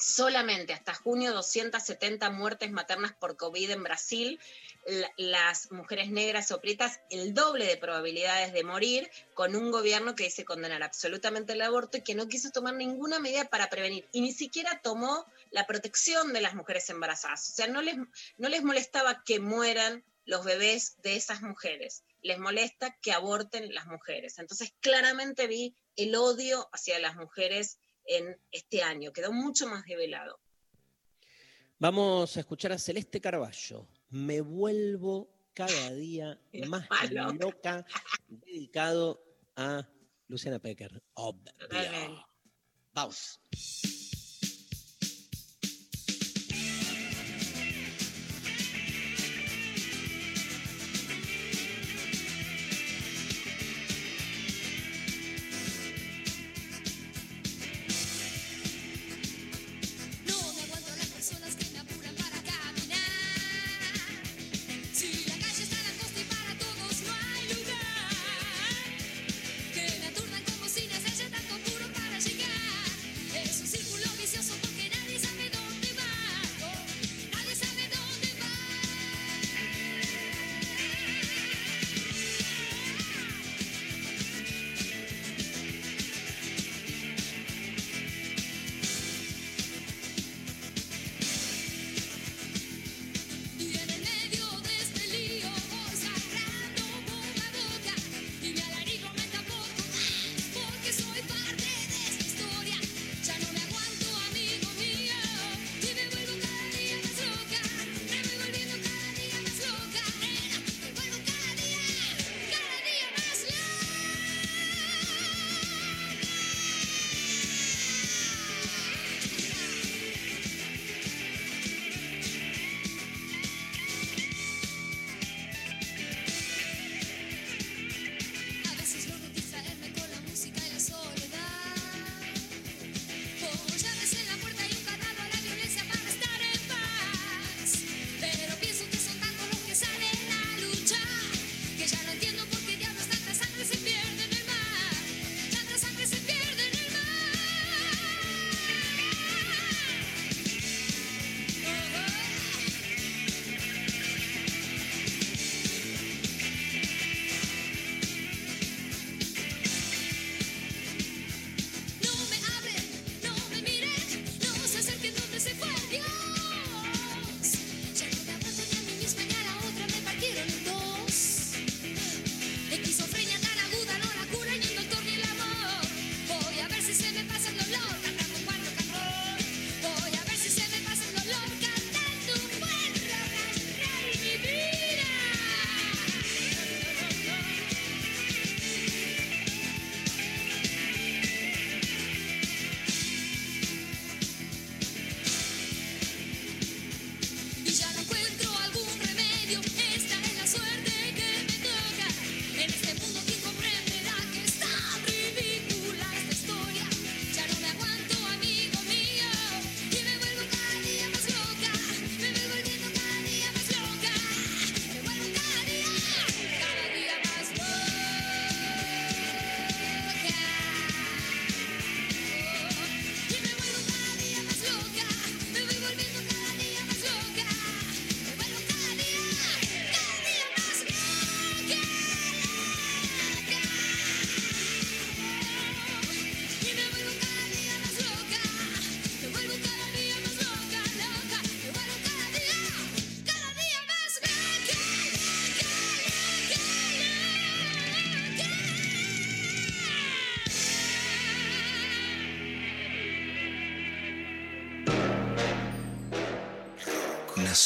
Solamente hasta junio 270 muertes maternas por COVID en Brasil. La- las mujeres negras o prietas el doble de probabilidades de morir con un gobierno que dice condenar absolutamente el aborto y que no quiso tomar ninguna medida para prevenir y ni siquiera tomó la protección de las mujeres embarazadas. O sea, no les, no les molestaba que mueran los bebés de esas mujeres, les molesta que aborten las mujeres. Entonces, claramente vi el odio hacia las mujeres en este año, quedó mucho más develado. Vamos a escuchar a Celeste Carballo. Me vuelvo cada día <laughs> más Malo. loca, dedicado a Luciana Pecker. Obvio. Vamos.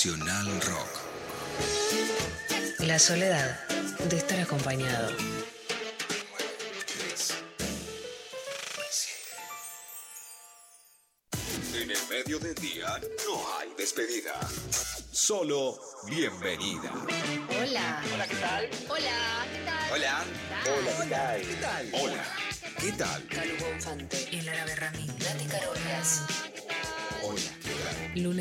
Nacional Rock. La soledad de estar acompañado. En el medio del día no hay despedida. Solo bienvenida. Hola. Hola, ¿qué tal? Hola, ¿qué tal? Hola. Hola, ¿qué tal? ¿Qué tal? Hola. ¿Qué tal?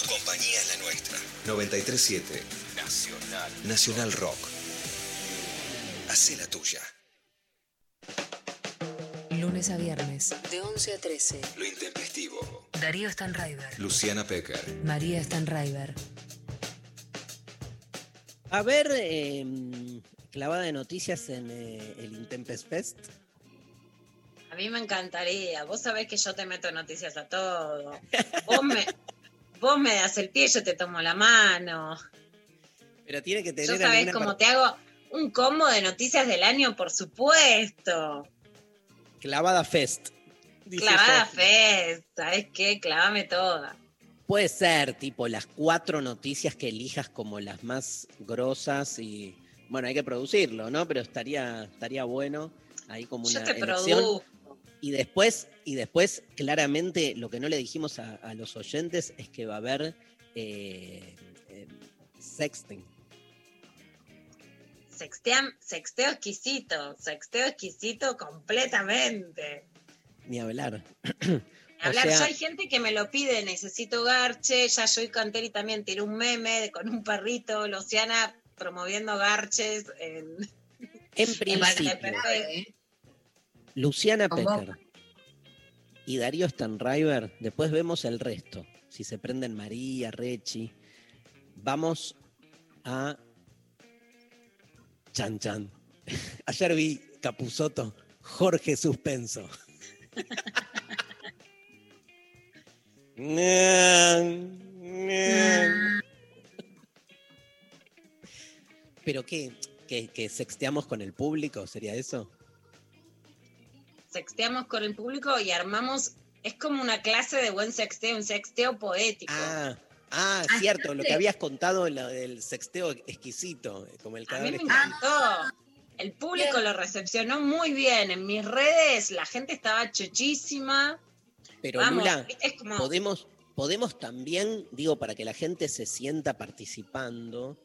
Tu compañía es la nuestra. 937 Nacional. Nacional Rock. Hacé la tuya. Lunes a viernes de 11 a 13. Lo intempestivo. Darío Stanraiver. Luciana Pecker. María Stanraiver. A ver, eh, clavada de noticias en eh, el Intempest Fest. A mí me encantaría. Vos sabés que yo te meto noticias a todo. Vos me, <laughs> vos me das el pie, yo te tomo la mano. Pero tiene que tener Yo sabés cómo te hago un combo de noticias del año, por supuesto. Clavada Fest. Clavada. Fest, ¿sabés qué? Clavame toda. Puede ser, tipo, las cuatro noticias que elijas como las más grosas y. Bueno, hay que producirlo, ¿no? Pero estaría, estaría bueno ahí como Yo una te elección. produzco. Y después, y después, claramente, lo que no le dijimos a, a los oyentes es que va a haber eh, eh, sexting. Sextean- sexteo exquisito, sexteo exquisito completamente. Ni hablar. <clears throat> Hablar, O sea- ya hay gente que me lo pide, necesito garche, ya yo y Canteri también tiré un meme de- con un perrito, Luciana promoviendo garches en, En principio. Luciana. Pecker y Darío Stanriver, después vemos el resto. Si se prenden María, Rechi. Vamos a Chan Chan. <laughs> Ayer vi Capuzoto, Jorge Suspenso. <laughs> ¿Pero qué? ¿Que, ¿Que sexteamos con el público? ¿Sería eso? Sexteamos con el público y armamos, es como una clase de buen sexteo, un sexteo poético. Ah, ah, Ah, cierto, lo que habías contado lo del sexteo exquisito, como el A mí me encantó. El público lo recepcionó muy bien. En mis redes la gente estaba chochísima. Pero Vamos, Lula, ¿viste? es como podemos, podemos también, digo, para que la gente se sienta participando,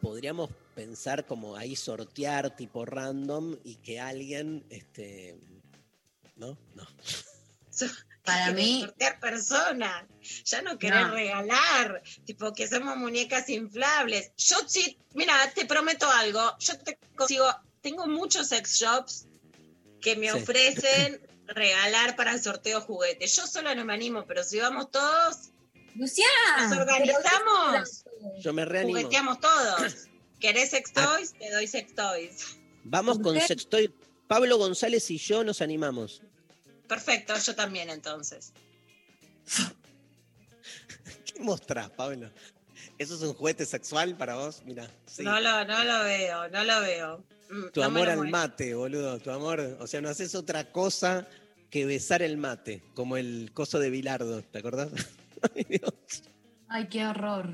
podríamos pensar como ahí sortear tipo random y que alguien, este, ¿no? No. <laughs> Para querés mí- sortear personas. Ya no querés No. regalar. Tipo que somos muñecas inflables. Yo sí, mira, te prometo algo. Yo te consigo, tengo muchos sex shops que me Sí. ofrecen <laughs> regalar para el sorteo juguetes. Yo sola no me animo, pero si vamos todos, Luciana. nos organizamos, Yo me reanimo. jugueteamos todos. ¿Querés sex Ah. toys? Te doy sex toys. Vamos con ¿Usted? Sextoy. Pablo González y yo nos animamos. Perfecto, yo también entonces. <laughs> ¿Qué mostrás, Pablo? ¿Eso es un juguete sexual para vos? Mira, sí. No, lo, no lo veo, no lo veo. Mm, Tu no amor al mate, boludo. Tu amor. O sea, no haces otra cosa que besar el mate, como el coso de Bilardo, ¿te acordás? <laughs> Ay, Dios. Ay, qué horror.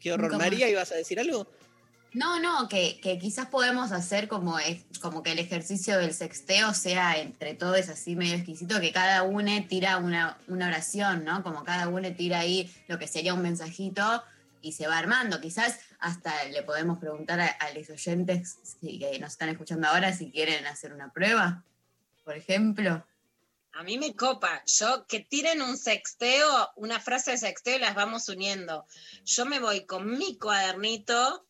Qué horror. Nunca más. María, ¿ibas a decir algo? No, no, que, que quizás podemos hacer como, es, como que el ejercicio del sexteo sea entre todos así medio exquisito, que cada uno tira una, una oración, ¿no? Como cada uno tira ahí lo que sería un mensajito y se va armando. Quizás hasta le podemos preguntar a, a los oyentes si- que nos están escuchando ahora si quieren hacer una prueba, por ejemplo. A mí me copa. Yo que tiren un sexteo, una frase de sexteo y las vamos uniendo. Yo me voy con mi cuadernito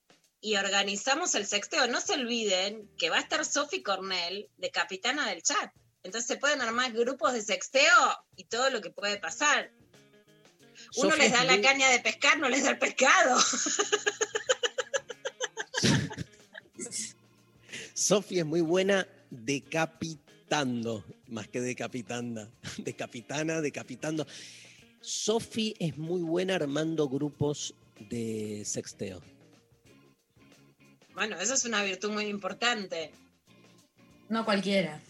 y organizamos el sexteo. No se olviden que va a estar Sophie Cornell de capitana del chat. Entonces se pueden armar grupos de sexteo y todo lo que puede pasar. Uno les es da la caña de pescar, no les da el pescado. Sofi es muy buena decapitando, más que decapitanda. Decapitana, decapitando. Sofi es muy buena armando grupos de sexteo. Bueno, eso es una virtud muy importante. No cualquiera.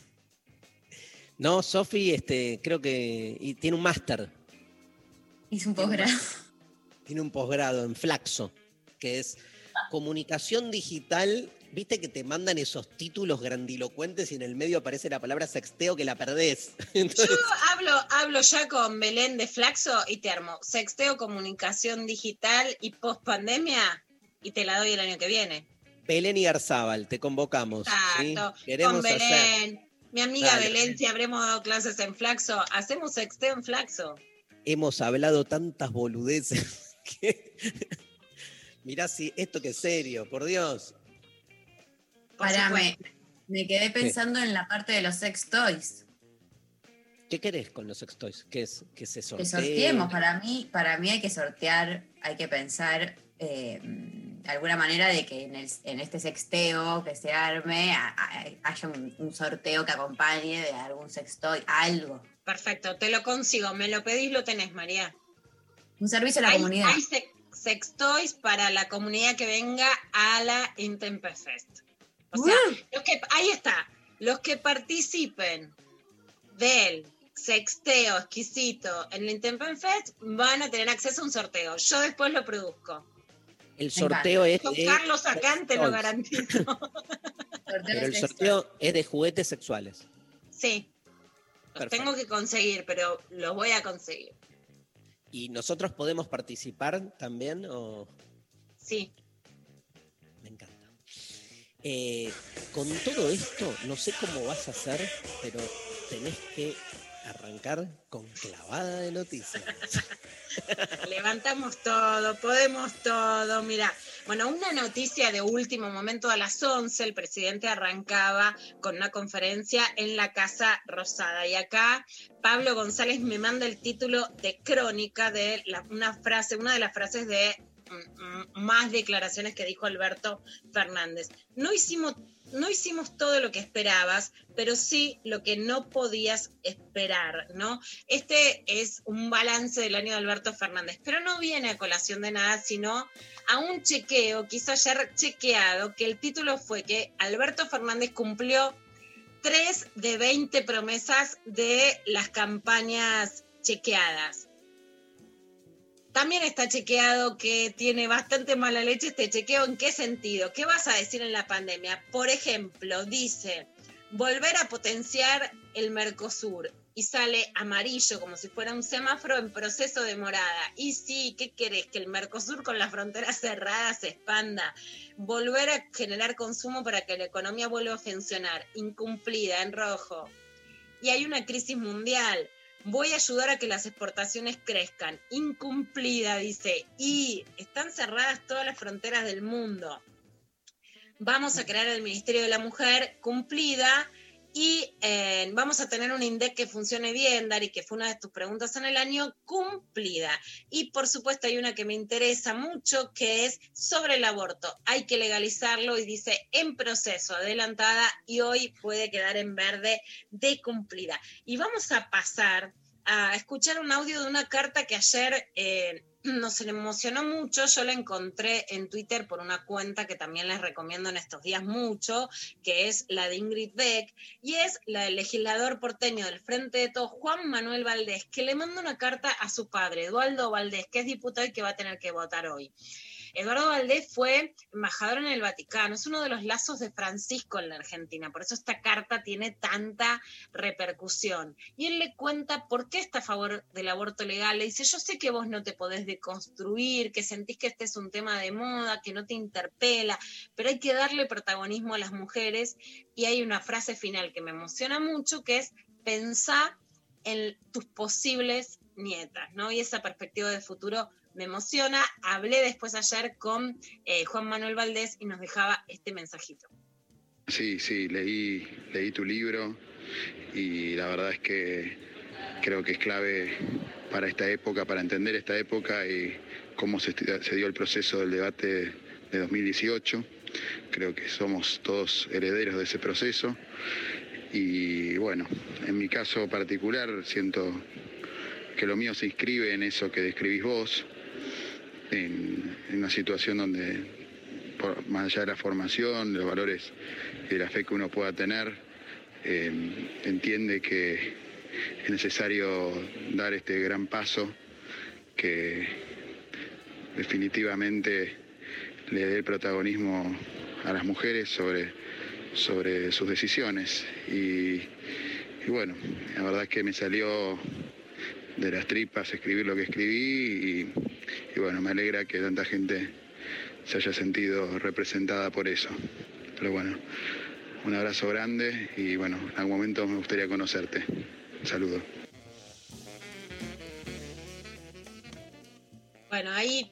No, Sofi, este, creo que y tiene un máster, Hice un posgrado. tiene un posgrado en Flaxo, que es comunicación digital. Viste que te mandan esos títulos grandilocuentes y en el medio aparece la palabra sexteo que la perdés. <laughs> Entonces, Yo hablo, hablo ya con Belén de Flaxo y te armo sexteo, comunicación digital y post pandemia y te la doy el año que viene. Belén y Garzábal, te convocamos. ¿sí? Exacto. Queremos con Belén. hacer. Mi amiga Dale. Belén, si habremos dado clases en Flaxo, hacemos sexteo en Flaxo. Hemos hablado tantas boludeces <laughs> que. <laughs> Mirá si esto que es serio, por Dios. Pará, me, quedé pensando en la parte de los sex toys. ¿Qué querés con los sex toys? ¿Qué es? Que se Que sorteen. sorteemos. Para mí, para mí hay que sortear, hay que pensar eh, de alguna manera de que en, el- en este sexteo que se arme a- a- haya un, un sorteo que acompañe de algún sextoy, algo. Perfecto, te lo consigo. Me lo pedís, lo tenés, María. Un servicio a la hay, comunidad. hay sex- sextoys para la comunidad que venga a la Intempefest. O sea, los que, ahí está. Los que participen del sexteo exquisito en la Intempefest van a tener acceso a un sorteo. Yo después lo produzco. El sorteo es Con de. Carlos Acán te lo garantizo. <laughs> Pero el sorteo es de juguetes sexuales. Sí. Los Perfecto. tengo que conseguir, pero los voy a conseguir. ¿Y nosotros podemos participar también? O... Sí. Me encanta. Eh, con todo esto, no sé cómo vas a hacer, pero tenés que arrancar con clavada de noticias. <laughs> Levantamos todo, podemos todo. Mira, bueno, una noticia de último momento a las 11, el presidente arrancaba con una conferencia en la Casa Rosada. Y acá Pablo González me manda el título de crónica de una frase, una de las frases de más declaraciones que dijo Alberto Fernández. No hicimos, no hicimos todo lo que esperabas, pero sí lo que no podías esperar, ¿no? Este es un balance del año de Alberto Fernández, pero no viene a colación de nada, sino a un chequeo que hizo ayer chequeado, que el título fue que Alberto Fernández cumplió 3 de 20 promesas de las campañas chequeadas. También está chequeado que tiene bastante mala leche este chequeo. ¿En qué sentido? ¿Qué vas a decir en la pandemia? Por ejemplo, dice, volver a potenciar el Mercosur y sale amarillo como si fuera un semáforo en proceso de morada. Y sí, ¿qué querés? Que el Mercosur con las fronteras cerradas se expanda. Volver a generar consumo para que la economía vuelva a funcionar. Incumplida, en rojo. Y hay una crisis mundial. Voy a ayudar a que las exportaciones crezcan. Incumplida, dice. Y están cerradas todas las fronteras del mundo. Vamos a crear el Ministerio de la Mujer cumplida y eh, vamos a tener un INDEC que funcione bien, Dari, que fue una de tus preguntas en el año, cumplida. Y por supuesto hay una que me interesa mucho, que es sobre el aborto. Hay que legalizarlo y dice en proceso, adelantada, y hoy puede quedar en verde de cumplida. Y vamos a pasar a escuchar un audio de una carta que ayer eh, nos emocionó mucho. Yo la encontré en Twitter por una cuenta que también les recomiendo en estos días mucho, que es la de Ingrid Beck, y es la del legislador porteño del Frente de Todos, Juan Manuel Valdés, que le manda una carta a su padre, Eduardo Valdés, que es diputado y que va a tener que votar hoy. Eduardo Valdés fue embajador en el Vaticano, es uno de los lazos de Francisco en la Argentina, por eso esta carta tiene tanta repercusión. Y él le cuenta por qué está a favor del aborto legal. Le dice, yo sé que vos no te podés deconstruir, que sentís que este es un tema de moda, que no te interpela, pero hay que darle protagonismo a las mujeres. Y hay una frase final que me emociona mucho, que es, pensá en tus posibles nietas, ¿no? Y esa perspectiva de futuro me emociona. Hablé después ayer con eh, Juan Manuel Valdés y nos dejaba este mensajito. Sí, sí, leí, leí tu libro y la verdad es que creo que es clave para esta época, para entender esta época y cómo se, se dio el proceso del debate de 2018. Creo que somos todos herederos de ese proceso y bueno, en mi caso particular siento que lo mío se inscribe en eso que describís vos, en, una situación donde, más allá de la formación, de los valores y de la fe que uno pueda tener, eh, entiende que es necesario dar este gran paso que definitivamente le dé el protagonismo a las mujeres sobre, sobre sus decisiones. Y bueno, la verdad es que me salió de las tripas escribir lo que escribí y, bueno, me alegra que tanta gente se haya sentido representada por eso. Pero bueno, un abrazo grande y bueno, en algún momento me gustaría conocerte. Un saludo. Bueno, ahí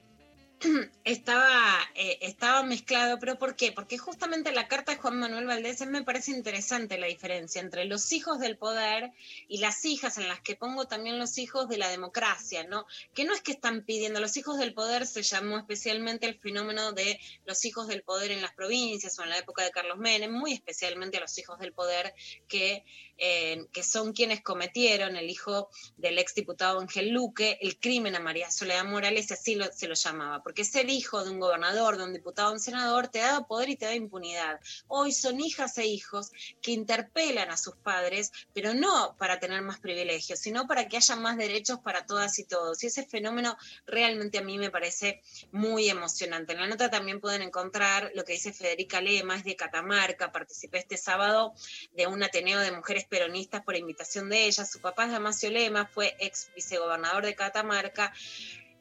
<clears throat> estaba, eh, estaba mezclado, pero ¿por qué? Porque justamente la carta de Juan Manuel Valdés me parece interesante la diferencia entre los hijos del poder y las hijas, en las que pongo también los hijos de la democracia, ¿no? Que no es que están pidiendo, los hijos del poder se llamó especialmente el fenómeno de los hijos del poder en las provincias o en la época de Carlos Menem, muy especialmente a los hijos del poder que, que son quienes cometieron, el hijo del exdiputado Ángel Luque, el crimen a María Soledad Morales, así se lo llamaba, porque ser hijo de un gobernador, de un diputado, de un senador, te da poder y te da impunidad. Hoy son hijas e hijos que interpelan a sus padres, pero no para tener más privilegios, sino para que haya más derechos para todas y todos. Y ese fenómeno realmente a mí me parece muy emocionante. En la nota también pueden encontrar lo que dice Federica Lema, es de Catamarca, participé este sábado de un Ateneo de Mujeres Peronistas por invitación de ella. Su papá es Damasio Lema, fue ex vicegobernador de Catamarca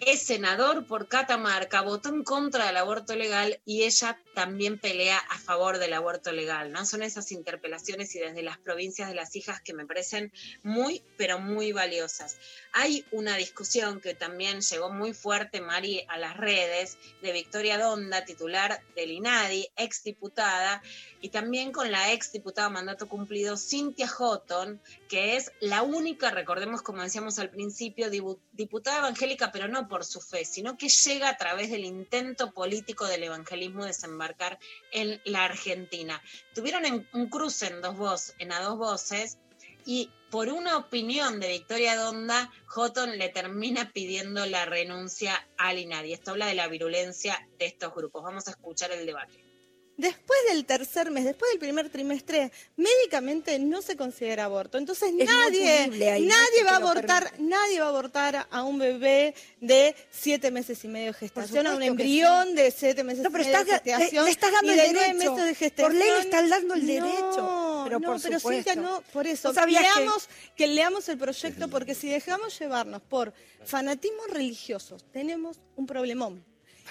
es senador por Catamarca, votó en contra del aborto legal y ella también pelea a favor del aborto legal, ¿no? Son esas interpelaciones y desde las provincias de las hijas que me parecen muy, pero muy valiosas. Hay una discusión que también llegó muy fuerte, Mari, a las redes, de Victoria Donda, titular del INADI, exdiputada, y también con la exdiputada mandato cumplido, Cintia Houghton, que es la única, recordemos como decíamos al principio, diputada evangélica, pero no por su fe, sino que llega a través del intento político del evangelismo desembarcar en la Argentina. Tuvieron un cruce en dos voces, en a dos voces, y por una opinión de Victoria Donda, Houghton le termina pidiendo la renuncia al INADI. Esto habla de la virulencia de estos grupos. Vamos a escuchar el debate. Después del tercer mes, después del primer trimestre, médicamente no se considera aborto. Entonces Es no nadie, ¿no? nadie va a abortar, permite. nadie va a abortar a un bebé de siete meses y medio de gestación, a un embrión de siete meses No, y medio de estás- le- gestación le estás dando y el de nueve derecho. meses de Por gestación. ley le estás dando el No, derecho. Pero no, por pero Cintia, supuesto. no, por eso. ¿Vos sabías que- leamos, que... leamos el proyecto porque si dejamos llevarnos por fanatismos religiosos, tenemos un problemón.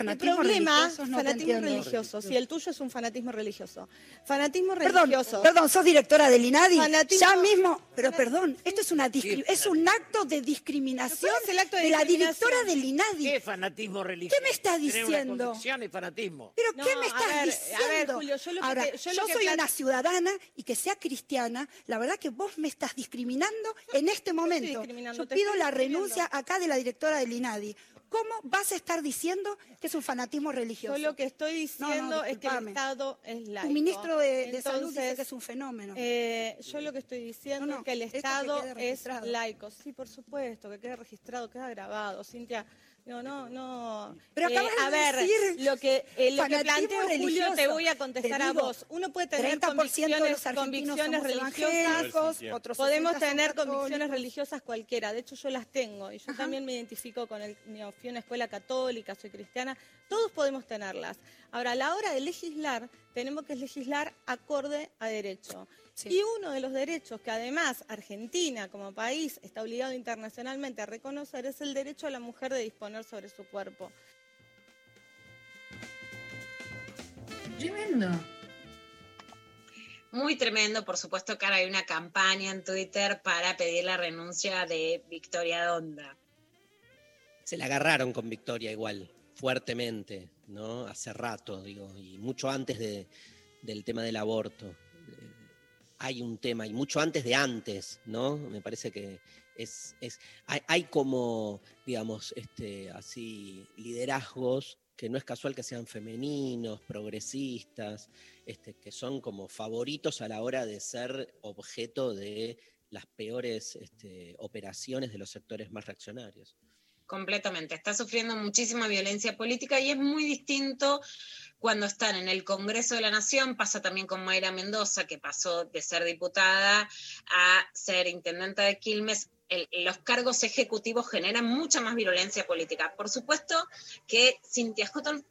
Fanatismos el problema, religiosos, no fanatismo religioso, si el tuyo es un fanatismo religioso. Fanatismo Perdón, religioso. perdón, sos directora del INADI. Fanatismo- Ya mismo, pero perdón, esto es una es un acto de discriminación ¿Cuál es el acto de de la directora del INADI. ¿Qué fanatismo religioso? ¿Qué me está una diciendo? convicción y fanatismo. ¿Pero No, qué me a estás ver, a ver, diciendo? Julio, yo lo que Ahora, te- yo yo, lo que soy una ciudadana y que sea cristiana, la verdad que vos me estás discriminando en este momento. Yo pido la renuncia acá de la directora del INADI. ¿Cómo vas a estar diciendo que es un fanatismo religioso? Yo lo que estoy No, no, diciendo es que el. Estado es laico. Tu ministro de, de Salud dice que es un fenómeno. Eh, yo lo que estoy diciendo No, es que el que Estado es laico. Sí, por supuesto, que quede registrado, queda grabado. Cintia, no, no, no. Pero Eh, acabas a de ver, decir lo que, eh, lo que planteo, Julio, te voy a contestar Te a vos. Uno puede tener 30% de los convicciones, religiosas. otros Podemos 60 son tener convicciones religiosas cualquiera. De hecho, yo las tengo. Y yo también me identifico con el. Fui a una escuela católica, soy cristiana. Todos podemos tenerlas. Ahora, a la hora de legislar, tenemos que legislar acorde a derecho. Y uno de los derechos que además Argentina como país está obligado internacionalmente a reconocer es el derecho a la mujer de disponer sobre su cuerpo. Tremendo. Muy tremendo, por supuesto que ahora hay una campaña en Twitter para pedir la renuncia de Victoria Donda. Se la agarraron con Victoria igual, fuertemente, ¿no? Hace rato, digo, y mucho antes de- del tema del aborto. Eh, Hay un tema, y mucho antes de antes, ¿no? Me parece que es, es, hay, hay como, digamos, este, así, liderazgos que no es casual que sean femeninos, progresistas, este, que son como favoritos a la hora de ser objeto de las peores este, operaciones de los sectores más reaccionarios. Completamente. Está sufriendo muchísima violencia política y es muy distinto cuando están en el Congreso de la Nación. Pasa también con Mayra Mendoza, que pasó de ser diputada a ser intendenta de Quilmes. Los cargos ejecutivos generan mucha más violencia política. Por supuesto que Cynthia Houghton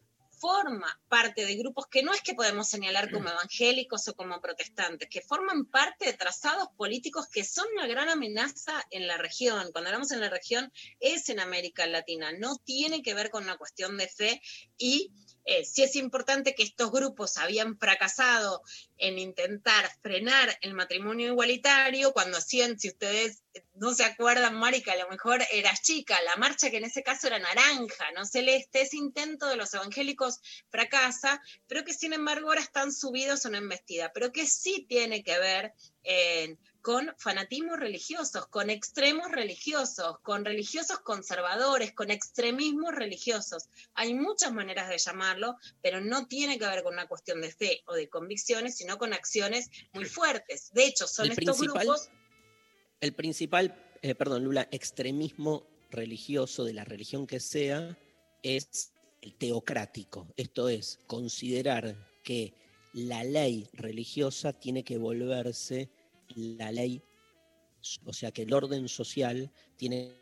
forma parte de grupos que no es que podemos señalar como evangélicos o como protestantes, que forman parte de trazados políticos que son una gran amenaza en la región. Cuando hablamos en la región es en América Latina, no tiene que ver con una cuestión de fe y eh, sí es importante que estos grupos habían fracasado en intentar frenar el matrimonio igualitario cuando hacían, si ustedes no se acuerdan, Marica, a lo mejor eras chica, la marcha que en ese caso era naranja, no celeste, ese intento de los evangélicos fracasa, pero que sin embargo ahora están subidos a una embestida, pero que sí tiene que ver eh, con fanatismos religiosos, con extremos religiosos, con religiosos conservadores, con extremismos religiosos. Hay muchas maneras de llamarlo, pero no tiene que ver con una cuestión de fe o de convicciones, sino con acciones muy fuertes. De hecho, son El estos grupos El principal, eh, perdón, Lula, extremismo religioso de la religión que sea es el teocrático. Esto es considerar que la ley religiosa tiene que volverse la ley, o sea, que el orden social tiene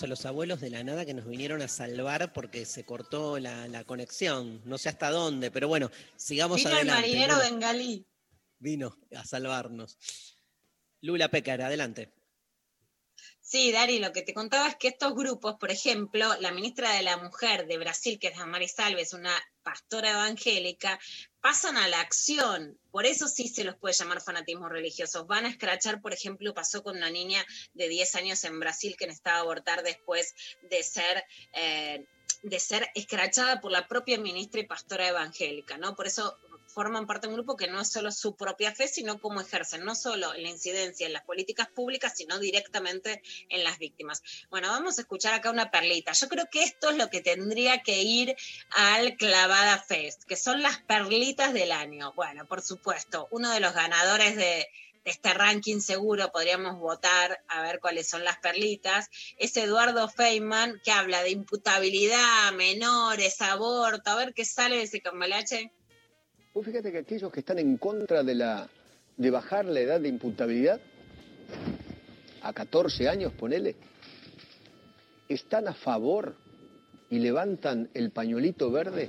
A los abuelos de la nada que nos vinieron a salvar porque se cortó la, la conexión. No sé hasta dónde, pero bueno, sigamos vino el adelante. marinero Lula. bengalí. Vino a salvarnos. Lula Pécar, adelante. Sí, Dari, lo que te contaba es que estos grupos, por ejemplo, la ministra de la Mujer de Brasil, que es Damaris Alves, una pastora evangélica, pasan a la acción. Por eso sí se los puede llamar fanatismo religioso. Van a escrachar, por ejemplo, pasó con una niña de 10 años en Brasil que necesitaba abortar después de ser... eh, de ser escrachada por la propia ministra y pastora evangélica, ¿no? Por eso forman parte de un grupo que no es solo su propia fe, sino cómo ejercen, no solo la incidencia en las políticas públicas, sino directamente en las víctimas. Bueno, vamos a escuchar acá una perlita. Yo creo que esto es lo que tendría que ir al Clavada Fest, que son las perlitas del año. Bueno, por supuesto, uno de los ganadores de, de este ranking seguro podríamos votar a ver cuáles son las perlitas. Es Eduardo Feynman, que habla de imputabilidad, menores, aborto, a ver qué sale de ese cambalache. Vos fíjate que aquellos que están en contra de, la, de bajar la edad de imputabilidad a 14 años, ponele, están a favor y levantan el pañuelito verde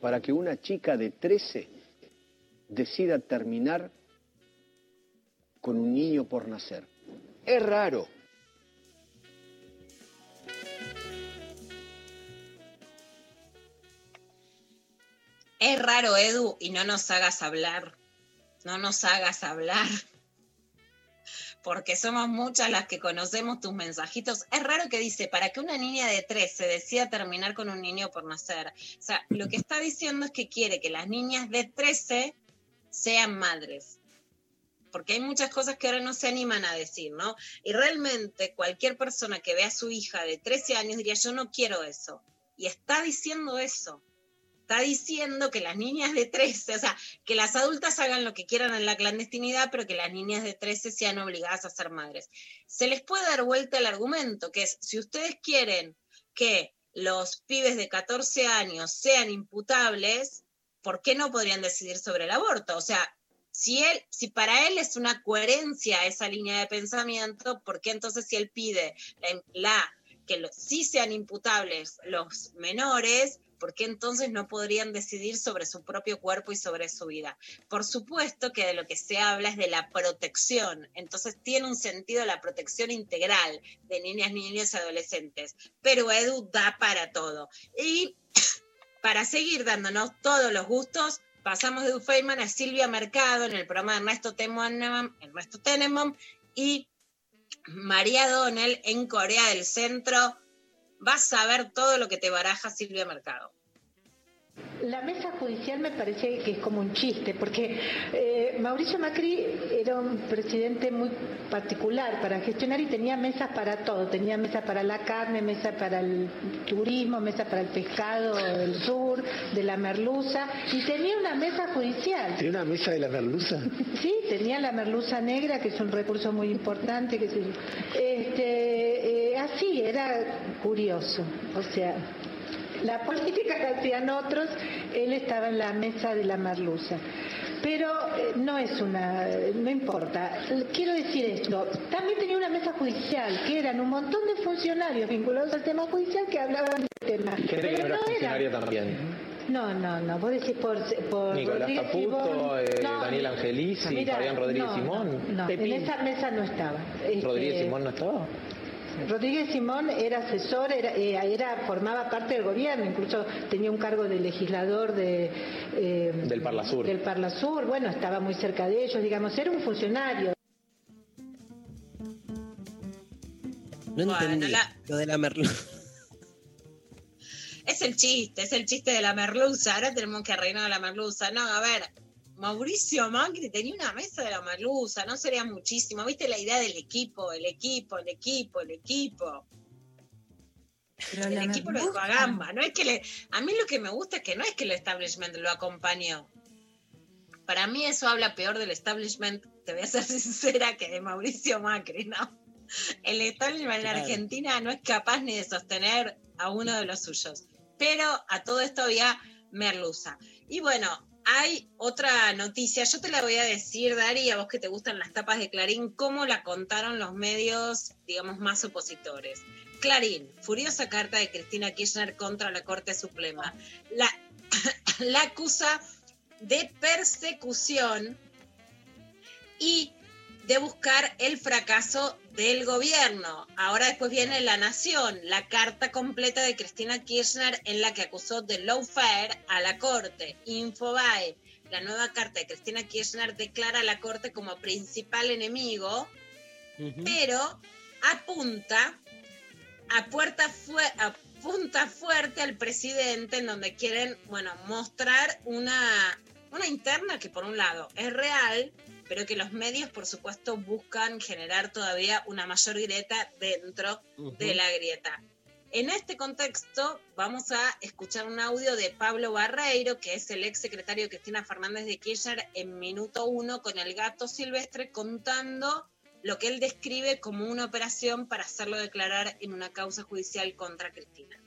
para que una chica de 13 decida terminar con un niño por nacer. Es raro. Es raro, Edu, y no nos hagas hablar. No nos hagas hablar. Porque somos muchas las que conocemos tus mensajitos. Es raro que dice, para que una niña de 13 decida terminar con un niño por nacer. O sea, lo que está diciendo es que quiere que las niñas de 13 sean madres. Porque hay muchas cosas que ahora no se animan a decir, ¿no? Y realmente cualquier persona que vea a su hija de 13 años diría, yo no quiero eso. Y está diciendo eso está diciendo que las niñas de 13, o sea, que las adultas hagan lo que quieran en la clandestinidad, pero que las niñas de 13 sean obligadas a ser madres. Se les puede dar vuelta el argumento, que es, si ustedes quieren que los pibes de 14 años sean imputables, ¿por qué no podrían decidir sobre el aborto? O sea, si, él, si para él es una coherencia esa línea de pensamiento, ¿por qué entonces si él pide la, la- que sí sean imputables los menores, ¿por qué entonces no podrían decidir sobre su propio cuerpo y sobre su vida? Por supuesto que de lo que se habla es de la protección, entonces tiene un sentido la protección integral de niñas, niños y adolescentes, pero Edu da para todo. Y <coughs> para seguir dándonos todos los gustos, pasamos de Edu Feynman a Silvia Mercado en el programa de Ernesto Tenenbaum, Ernesto Tenenbaum y María Donnell en Corea del Centro. Vas a ver todo lo que te baraja Silvia Mercado. La mesa judicial me parece que es como un chiste, porque eh, Mauricio Macri era un presidente muy particular para gestionar y tenía mesas para todo. Tenía mesa para la carne, mesa para el turismo, mesa para el pescado del sur, de la merluza, y tenía una mesa judicial. ¿Tiene una mesa de la merluza? Sí, tenía la merluza negra, que es un recurso muy importante. Que se- este, así, era curioso. O sea, la <laughs> política la hacían otros, él estaba en la mesa de la merluza. Pero eh, no es una, no importa. Quiero decir esto, también tenía una mesa judicial, que eran un montón de funcionarios vinculados al tema judicial que hablaban del tema. Gente que Pero no era no era funcionario también. no, no, no, vos decís por, por Nicolás Caputo, eh, No, Daniel Angelici, mira, Fabián Rodríguez no, Simón. No, en esa mesa no estaba. Este, ¿Rodríguez Simón no estaba? Rodríguez Simón era asesor, era, eh, era- formaba parte del gobierno, incluso tenía un cargo de legislador de, eh, Del Parlasur. del Parlasur, bueno, estaba muy cerca de ellos, digamos, era un funcionario. No Bueno, entendí la- lo de la merluza. Es el chiste, es el chiste de la merluza. Ahora tenemos que arreglar la merluza. No, a ver, Mauricio Macri tenía una mesa de la merluza, no sería muchísimo. ¿Viste la idea del equipo, el equipo, el equipo, el equipo? Pero el equipo lo dejó a gamba. No es que le, a mí lo que me gusta es que no es que el establishment lo acompañó. Para mí eso habla peor del establishment, te voy a ser <laughs> sincera, que de Mauricio Macri, ¿no? El establishment en. Argentina no es capaz ni de sostener a uno de los suyos. Pero a todo esto había merluza. Y bueno, hay otra noticia, yo te la voy a decir, Dari, a vos que te gustan las tapas de Clarín, cómo la contaron los medios, digamos, más opositores. Clarín, furiosa carta de Cristina Kirchner contra la Corte Suprema. La, <coughs> la acusa de persecución y de buscar el fracaso del gobierno. Ahora después viene La Nación, la carta completa de Cristina Kirchner en la que acusó de lawfare a la Corte. Infobae, la nueva carta de Cristina Kirchner declara a la Corte como principal enemigo, pero apunta a puerta fue- apunta fuerte al presidente en donde quieren, bueno, mostrar una, una interna que por un lado es real, pero que los medios, por supuesto, buscan generar todavía una mayor grieta dentro de la grieta. En este contexto, vamos a escuchar un audio de Pablo Barreiro, que es el ex secretario de Cristina Fernández de Kirchner, en minuto uno con el gato silvestre, contando lo que él describe como una operación para hacerlo declarar en una causa judicial contra Cristina.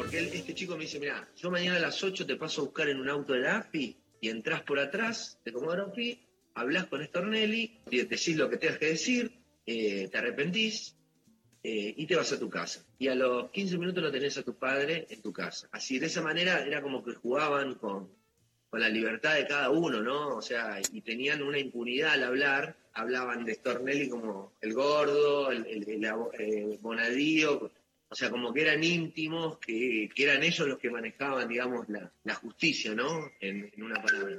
Porque este chico me dice, mira, yo mañana a las 8 te paso a buscar en un auto de la y entras por atrás, te un fee, hablas con Stornelli, decís lo que tengas que decir, eh, te arrepentís eh, y te vas a tu casa. Y a los 15 minutos lo tenés a tu padre en tu casa. Así, de esa manera era como que jugaban con, con la libertad de cada uno, ¿no? O sea, y tenían una impunidad al hablar, hablaban de Stornelli como el gordo, el, el- el eh, Bonadío, o sea, como que eran íntimos, que, que eran ellos los que manejaban, digamos, la, la justicia, ¿no? En, en una palabra.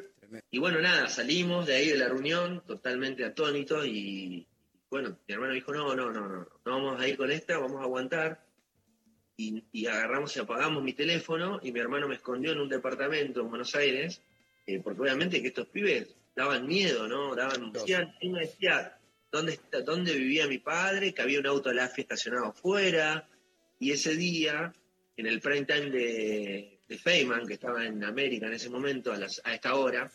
Y bueno, nada, salimos de ahí de la reunión totalmente atónitos y, bueno, mi hermano dijo, no, no, no, no, no vamos a ir con esta, vamos a aguantar. Y, y agarramos y apagamos mi teléfono y mi hermano me escondió en un departamento en Buenos Aires, eh, porque obviamente que estos pibes daban miedo, ¿no? Daban, decían, uno decía, dónde, está- dónde vivía mi padre, que había un auto de la AFI estacionado afuera, y ese día, en el prime time de, Feynman, que estaba en América en ese momento, a, las- a esta hora,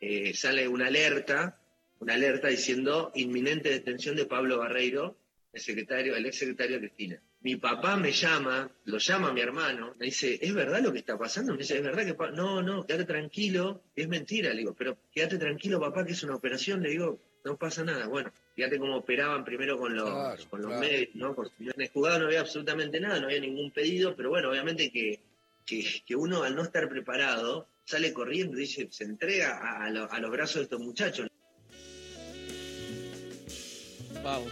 eh, sale una alerta, una alerta diciendo inminente detención de Pablo Barreiro, el secretario, el ex secretario de Cristina. Mi papá me llama, lo llama mi hermano, me dice, ¿es verdad lo que está pasando? Me dice, ¿es verdad que pa-?" No, no, quédate tranquilo, es mentira. Le digo, pero quédate tranquilo, papá, que es una operación. Le digo, no pasa nada. Bueno, fíjate cómo operaban primero con los, Claro, con los claro. médicos, ¿no? Porque en el juzgado no había absolutamente nada, no había ningún pedido, pero bueno, obviamente que, que, que uno al no estar preparado sale corriendo y dice, se entrega a, a lo- a los brazos de estos muchachos. Wow.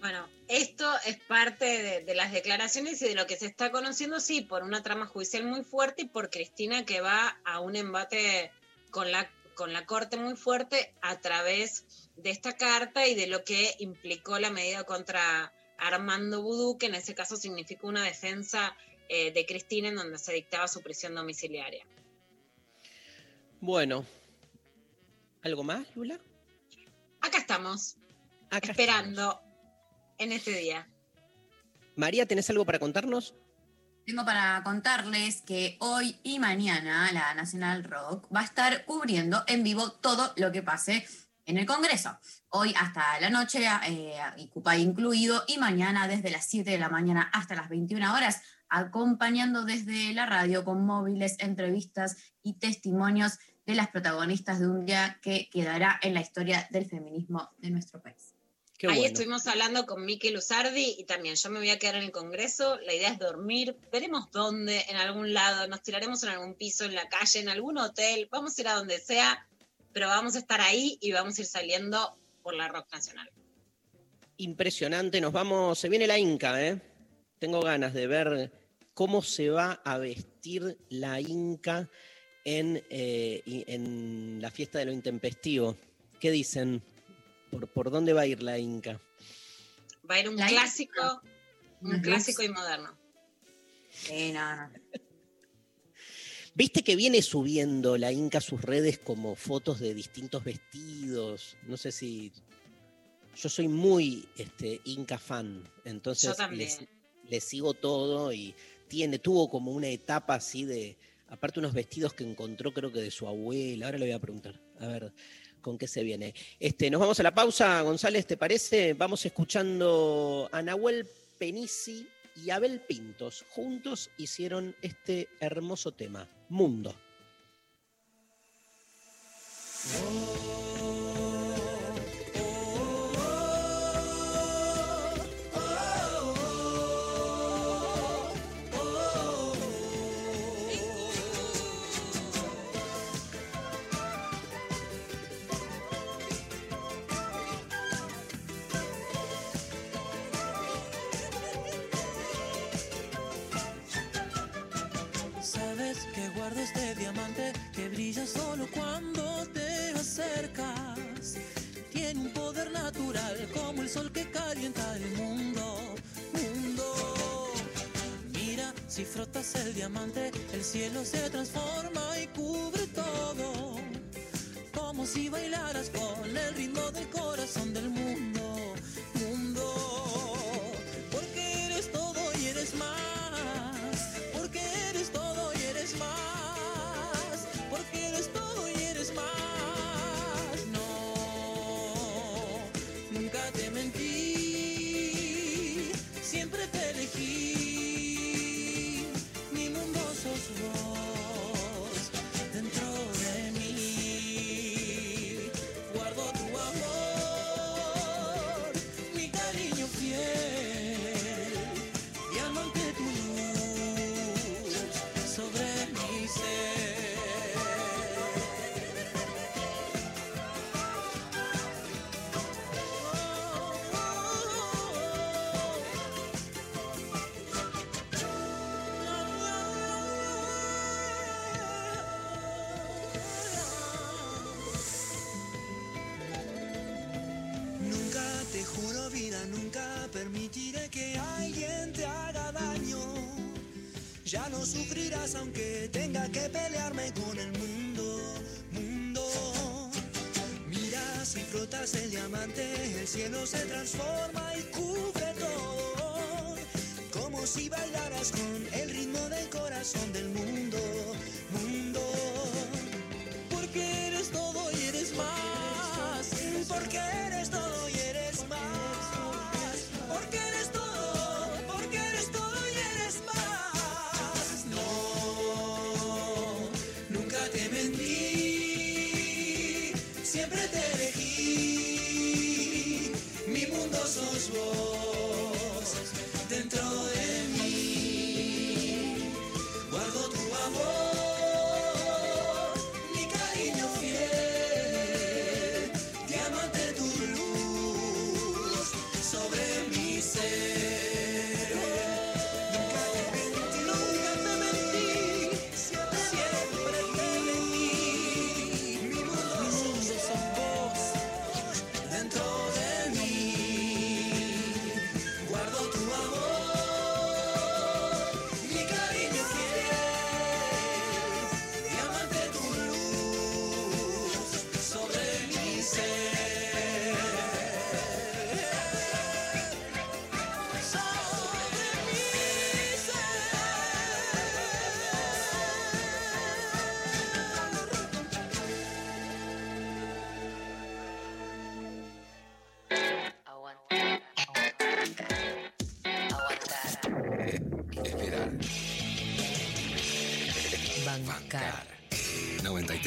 Bueno, esto es parte de, de las declaraciones y de lo que se está conociendo, sí, por una trama judicial muy fuerte y por Cristina que va a un embate con la, con la Corte muy fuerte a través de esta carta y de lo que implicó la medida contra Armando Vudú, que en ese caso significó una defensa eh, de Cristina en donde se dictaba su prisión domiciliaria. Bueno. ¿Algo más, Lula? Acá estamos, Acá esperando en este día. María, ¿tenés algo para contarnos? Tengo para contarles que hoy y mañana la Nacional Rock va a estar cubriendo en vivo todo lo que pase en el Congreso. Hoy hasta la noche, eh, y incluido, y mañana desde las 7 de la mañana hasta las 21 horas, acompañando desde la radio con móviles, entrevistas y testimonios de las protagonistas de un día que quedará en la historia del feminismo de nuestro país. Qué Ahí bueno. estuvimos hablando con Mikel Usardi y también yo me voy a quedar en el Congreso. La idea es dormir. Veremos dónde, en algún lado. Nos tiraremos en algún piso, en la calle, en algún hotel. Vamos a ir a donde sea, pero vamos a estar ahí y vamos a ir saliendo por la Rock Nacional. Impresionante, nos vamos, se viene la Inca, ¿eh? Tengo ganas de ver cómo se va a vestir la Inca en, eh, en la fiesta de lo intempestivo. ¿Qué dicen? ¿Por, por dónde va a ir la Inca? Va a ir un La clásico, un clásico y moderno. Eh, no, no. Viste que viene subiendo la Inca a sus redes como fotos de distintos vestidos. No sé si. Yo soy muy este, Inca fan, entonces le sigo todo y tiene, tuvo como una etapa así de. Aparte, unos vestidos que encontró, creo que de su abuela. Ahora le voy a preguntar. A ver con qué se viene. Este, nos vamos a la pausa, González, ¿te parece? Vamos escuchando a Nahuel Penisi y Abel Pintos. Juntos hicieron este hermoso tema, Mundo. Sabes este diamante que brilla solo cuando te acercas. Tiene un poder natural como el sol que calienta el mundo, mundo. Mira, si frotas el diamante, el cielo se transforma y cubre todo. Como si bailaras con el ritmo del corazón del mundo. Aunque tenga que pelearme con el mundo, mundo. Mira frotas el diamante, el cielo se transforma y cubre todo. Como si bailaras con el ritmo del corazón del mundo.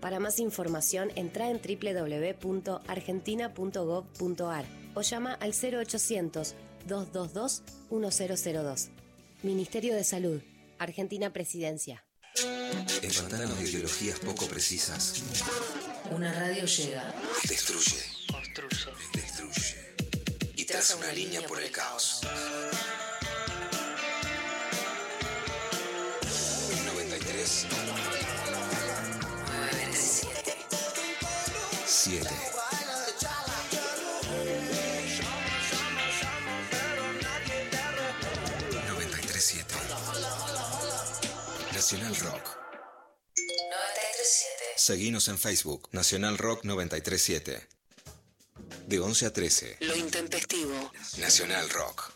Para más información, entra en www.argentina.gov.ar o llama al 0800-222-1002. Ministerio de Salud, Argentina Presidencia. En pantanos de ideologías poco precisas. Una radio llega. Destruye. Construye. Destruye. Y traza una línea por el caos. Seguinos en Facebook, Nacional Rock 937. De 11 a 13. Lo intempestivo. Nacional Rock.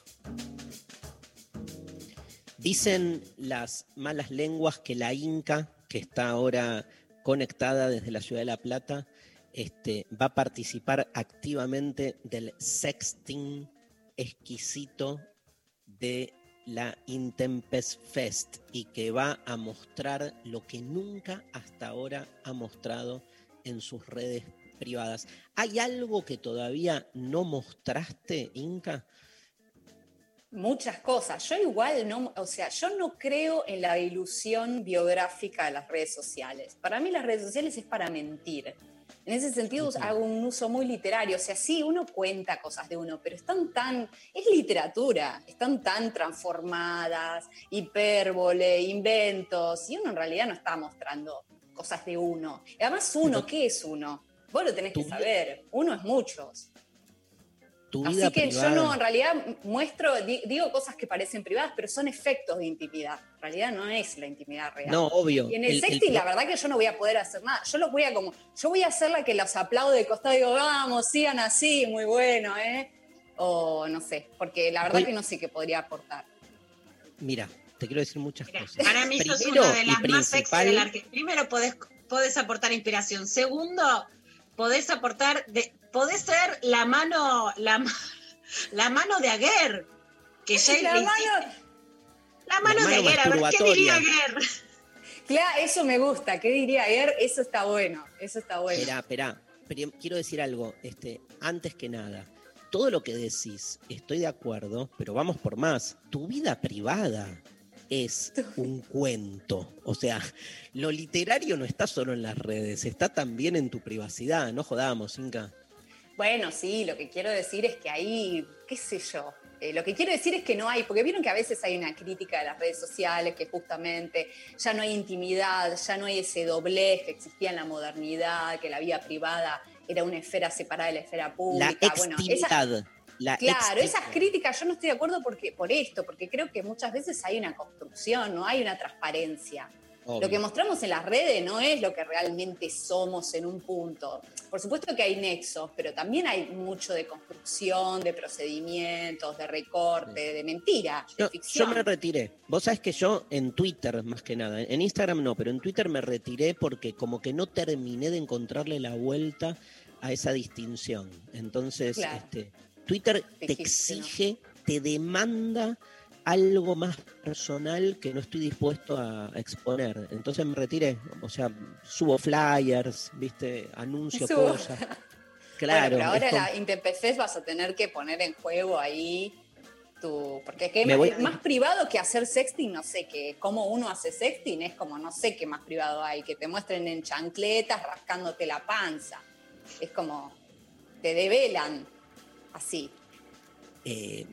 Dicen las malas lenguas que la Inca, que está ahora conectada desde la ciudad de La Plata, este, va a participar activamente del sexting exquisito de la Intempest Fest y que va a mostrar lo que nunca hasta ahora ha mostrado en sus redes privadas. ¿Hay algo que todavía no mostraste, Inca? muchas cosas. Yo igual no, o sea, yo no creo en la ilusión biográfica de las redes sociales. Para mí las redes sociales es para mentir. En ese sentido hago un uso muy literario. O sea, sí, uno cuenta cosas de uno, pero están tan, es literatura, están tan transformadas, hipérbole, inventos, y uno en realidad no está mostrando cosas de uno. Y además uno, ¿qué es uno? Vos lo tenés que saber, uno es muchos. Tu vida Así que privada. yo no, en realidad muestro, di- digo cosas que parecen privadas, pero son efectos de intimidad. En realidad no es la intimidad real. No, obvio. Y en el, El- sexting, la verdad que yo no voy a poder hacer nada. Yo los voy a como, yo voy a ser la que los aplaude de costado y digo, vamos, sigan así, muy bueno, ¿eh? O no sé, porque la verdad Voy- que no sé qué podría aportar. Mira, te quiero decir muchas cosas. Para mí sos una de las más sexy principal- de la Argentina. Primero, podés, podés aportar inspiración. Segundo, podés aportar, de, podés ser la mano, la, la mano de Aguer. Que ya La mano- la mano La de Aguer, a ver, ¿qué diría Aguer? Claro, eso me gusta. ¿Qué diría ayer? Eso está bueno. Eso está bueno. Esperá, esperá. Pero quiero decir algo, este, antes que nada, todo lo que decís, estoy de acuerdo, pero vamos por más. Tu vida privada es un cuento. O sea, lo literario no está solo en las redes, está también en tu privacidad, no jodamos, Inca. Bueno, sí, lo que quiero decir es que ahí, qué sé yo, eh, lo que quiero decir es que no hay, porque vieron que a veces hay una crítica de las redes sociales que justamente ya no hay intimidad, ya no hay ese doblez que existía en la modernidad, que la vida privada era una esfera separada de la esfera La pública. Bueno, extimidad. La Claro, esas críticas yo no estoy de acuerdo porque, por esto, porque creo que muchas veces hay una construcción, no hay una transparencia. Obvio. Lo que mostramos en las redes no es lo que realmente somos en un punto. Por supuesto que hay nexos, pero también hay mucho de construcción, de procedimientos, de recorte, de mentira, de Yo, yo ficción. me retiré. Vos sabés que yo en Twitter, más que nada, en Instagram no, pero en Twitter me retiré porque como que no terminé de encontrarle la vuelta a esa distinción. Entonces, Claro. este, Twitter te exige, te demanda algo más personal que no estoy dispuesto a exponer. Entonces me retiré. O sea, subo flyers, viste, anuncio Subo. cosas. <laughs> Bueno, Claro. pero ahora es la Intempestez vas a tener que poner en juego ahí tu. Porque que Me más, voy- más privado que hacer sexting, no sé qué. Cómo uno hace sexting es como no sé qué más privado hay. Que te muestren en chancletas rascándote la panza. Es como. Te develan así. Eh,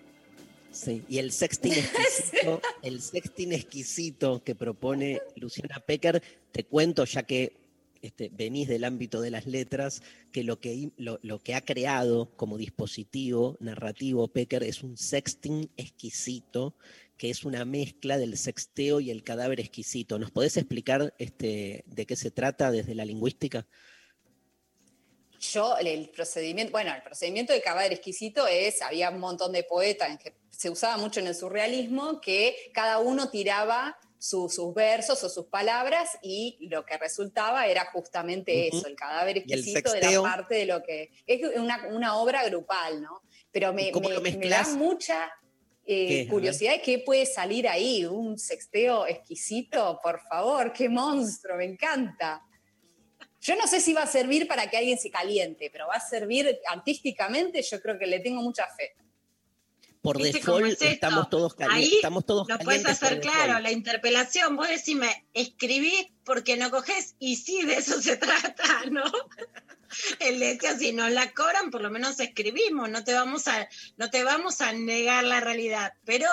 sí, y el sexting <laughs> exquisito, el sexting exquisito que propone Luciana Pecker, te cuento ya que este, venís del ámbito de las letras, que lo que, lo que ha creado como dispositivo narrativo Pecker es un sexting exquisito, que es una mezcla del sexteo y el cadáver exquisito. ¿Nos podés explicar este, de qué se trata desde la lingüística? Yo, el procedimiento, bueno, el procedimiento de cadáver exquisito es, había un montón de poetas, en que se usaba mucho en el surrealismo, que cada uno tiraba su- sus versos o sus palabras y lo que resultaba era justamente eso, el cadáver Y el exquisito era parte de lo que... Es una, una obra grupal, ¿no? Pero me, ¿Y cómo me- da mucha eh, curiosidad de qué puede salir ahí, un sexteo exquisito, por favor, qué monstruo, me encanta. Yo no sé si va a servir para que alguien se caliente, pero va a servir artísticamente, yo creo que le tengo mucha fe. Por ¿Viste cómo default es estamos todos cali- Ahí estamos todos Lo puedes calientes hacer claro, default. la interpelación. Vos decime, escribí porque no coges, y sí, de eso se <laughs> trata, ¿no? Él decía, si nos la cobran, por lo menos escribimos, no te vamos a, no te vamos a negar la realidad. Pero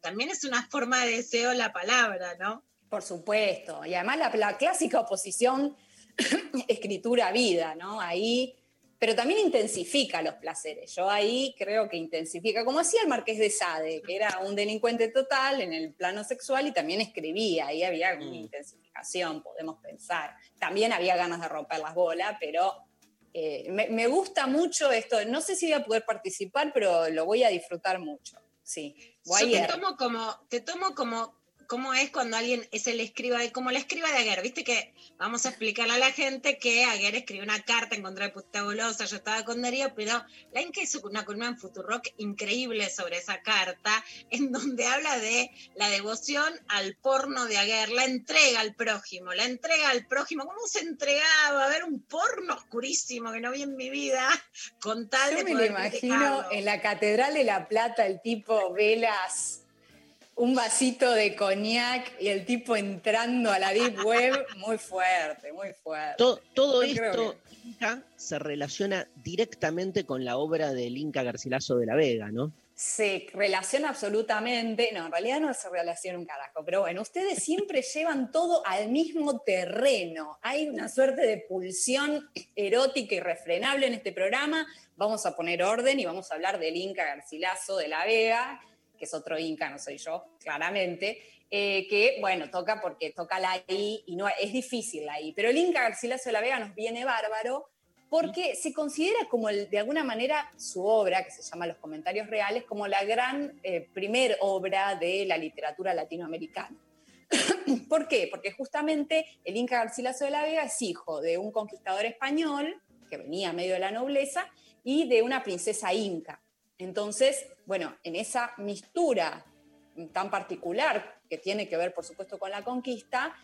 también es una forma de deseo la palabra, ¿no? Por supuesto. Y además la, la clásica oposición <laughs> escritura-vida, ¿no? Ahí, pero también intensifica los placeres. Yo ahí creo que intensifica, como hacía el Marqués de Sade, que era un delincuente total en el plano sexual y también escribía, ahí había una intensificación, podemos pensar. También había ganas de romper las bolas, pero eh, me, me gusta mucho esto. No sé si voy a poder participar, pero lo voy a disfrutar mucho. Sí. Yo te tomo como, te tomo como, cómo es cuando alguien es el escriba, de- como la escriba de Aguer, viste que vamos a explicarle a la gente que Aguer escribió una carta en contra de Puta Golosa, yo estaba con Darío, pero la que hizo una columna en Futurock increíble sobre esa carta, en donde habla de la devoción al porno de Aguer, la entrega al prójimo, la entrega al prójimo, ¿cómo se entregaba a ver un porno oscurísimo que no vi en mi vida con tal Yo de me lo imagino en la Catedral de la Plata, el tipo velas, un vasito de coñac y el tipo entrando a la Deep Web, muy fuerte, muy fuerte. To- todo esto Inca, se relaciona directamente con la obra del Inca Garcilaso de la Vega, ¿no? Se relaciona absolutamente, no, en realidad no se relaciona un carajo, pero bueno, ustedes siempre <laughs> llevan todo al mismo terreno. Hay una suerte de pulsión erótica irrefrenable en este programa. Vamos a poner orden y vamos a hablar del Inca Garcilaso de la Vega, que es otro Inca, no soy yo, claramente, eh, que, bueno, toca porque toca la I y no es difícil la I, pero el Inca Garcilaso de la Vega nos viene bárbaro porque se considera como de alguna manera su obra, que se llama Los Comentarios Reales, como la gran eh, primer obra de la literatura latinoamericana. <coughs> ¿Por qué? Porque justamente el Inca Garcilaso de la Vega es hijo de un conquistador español que venía medio de la nobleza y de una princesa inca. Entonces, bueno, en esa mistura tan particular que tiene que ver, por supuesto, con la conquista,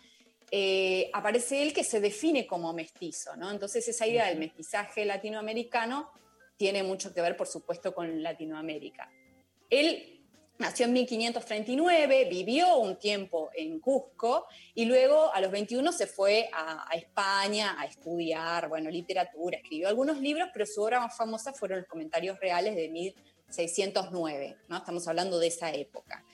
eh, aparece él que se define como mestizo, ¿no? Entonces esa idea del mestizaje latinoamericano tiene mucho que ver, por supuesto, con Latinoamérica. Él nació en 1539, vivió un tiempo en Cusco y luego a los 21 se fue a, a España a estudiar, bueno, literatura, escribió algunos libros, pero su obra más famosa fueron los comentarios reales de 1609, ¿no? Estamos hablando de esa época.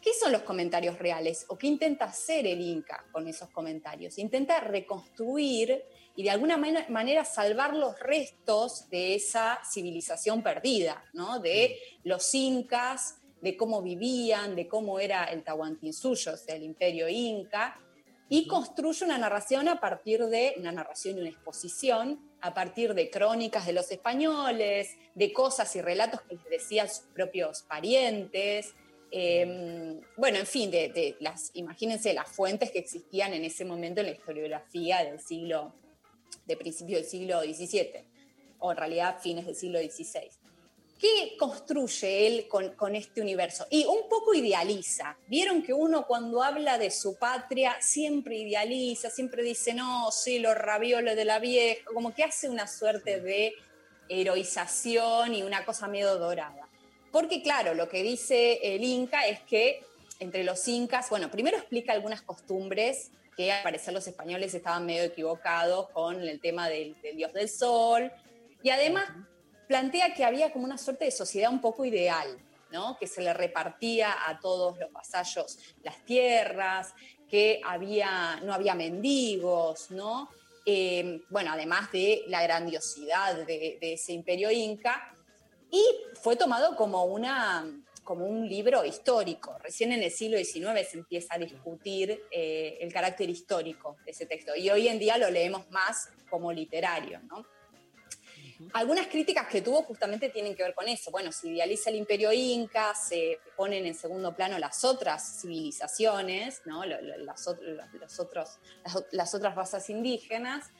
¿Qué son los comentarios reales? ¿O qué intenta hacer el Inca con esos comentarios? Intenta reconstruir y de alguna man- manera salvar los restos de esa civilización perdida, ¿no? De los incas, de cómo vivían, de cómo era el Tahuantinsuyo, o sea, el imperio inca, y construye una narración a partir de una narración y una exposición, a partir de crónicas de los españoles, de cosas y relatos que les decían sus propios parientes, eh, bueno, en fin, de, de las, imagínense las fuentes que existían en ese momento en la historiografía del siglo, de principio del siglo XVII, o en realidad fines del siglo XVI. ¿Qué construye él con, con este universo? Y un poco idealiza. Vieron que uno cuando habla de su patria siempre idealiza, siempre dice, no, sí, los ravioles de la vieja, como que hace una suerte de heroización y una cosa medio dorada. Porque claro, lo que dice el Inca es que entre los incas, bueno, primero explica algunas costumbres que al parecer los españoles estaban medio equivocados con el tema del, del dios del sol, y además plantea que había como una suerte de sociedad un poco ideal, ¿no? que se le repartía a todos los vasallos las tierras, que había, no había mendigos, ¿no? Eh, bueno, además de la grandiosidad de, ese imperio inca, y fue tomado como, una, como un libro histórico. Recién en el siglo XIX se empieza a discutir eh, el carácter histórico de ese texto, y hoy en día lo leemos más como literario, ¿no? Algunas críticas que tuvo justamente tienen que ver con eso. Bueno, se idealiza el imperio inca, se ponen en segundo plano las otras civilizaciones, ¿no? Las, los otros, las, las otras razas indígenas,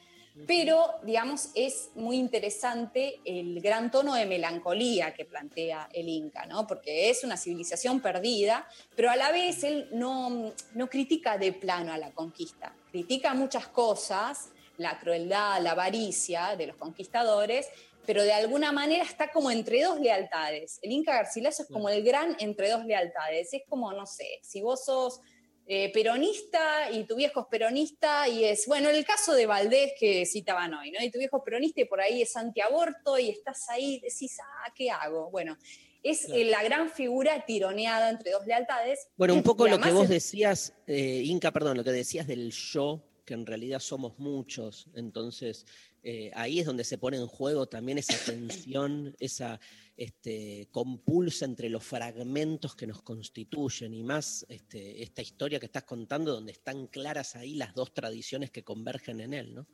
pero, digamos, es muy interesante el gran tono de melancolía que plantea el Inca, ¿no? Porque es una civilización perdida, pero a la vez él no, no critica de plano a la conquista, critica muchas cosas, la crueldad, la avaricia de los conquistadores, pero de alguna manera está como entre dos lealtades. El Inca Garcilaso es como el gran entre dos lealtades. Es como, no sé, si vos sos eh, peronista y tu viejo es peronista y es, bueno, el caso de Valdés que citaban hoy, ¿no? Y tu viejo es peronista y por ahí es antiaborto y estás ahí, decís, ah, ¿qué hago? Bueno, es Claro. eh, la gran figura tironeada entre dos lealtades. Bueno, un poco lo que vos decías, eh, Inca, perdón, lo que decías del yo, que en realidad somos muchos, entonces eh, ahí es donde se pone en juego también esa tensión, esa este, compulsa entre los fragmentos que nos constituyen y más este, esta historia que estás contando, donde están claras ahí las dos tradiciones que convergen en él, ¿no?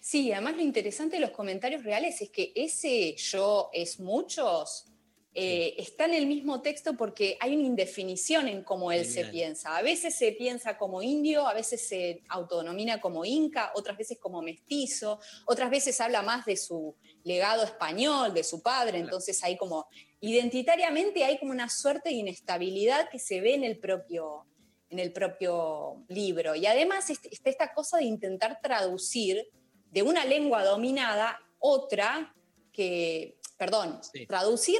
Sí, además lo interesante de los comentarios reales es que ese yo es muchos eh, está en el mismo texto porque hay una indefinición en cómo él se piensa. A veces se piensa como indio, a veces se autodenomina como inca, otras veces como mestizo, otras veces habla más de su legado español, de su padre, entonces hay como identitariamente hay como una suerte de inestabilidad que se ve en el propio en el propio libro. Y además est- está esta cosa de intentar traducir de una lengua dominada otra que, perdón, traducir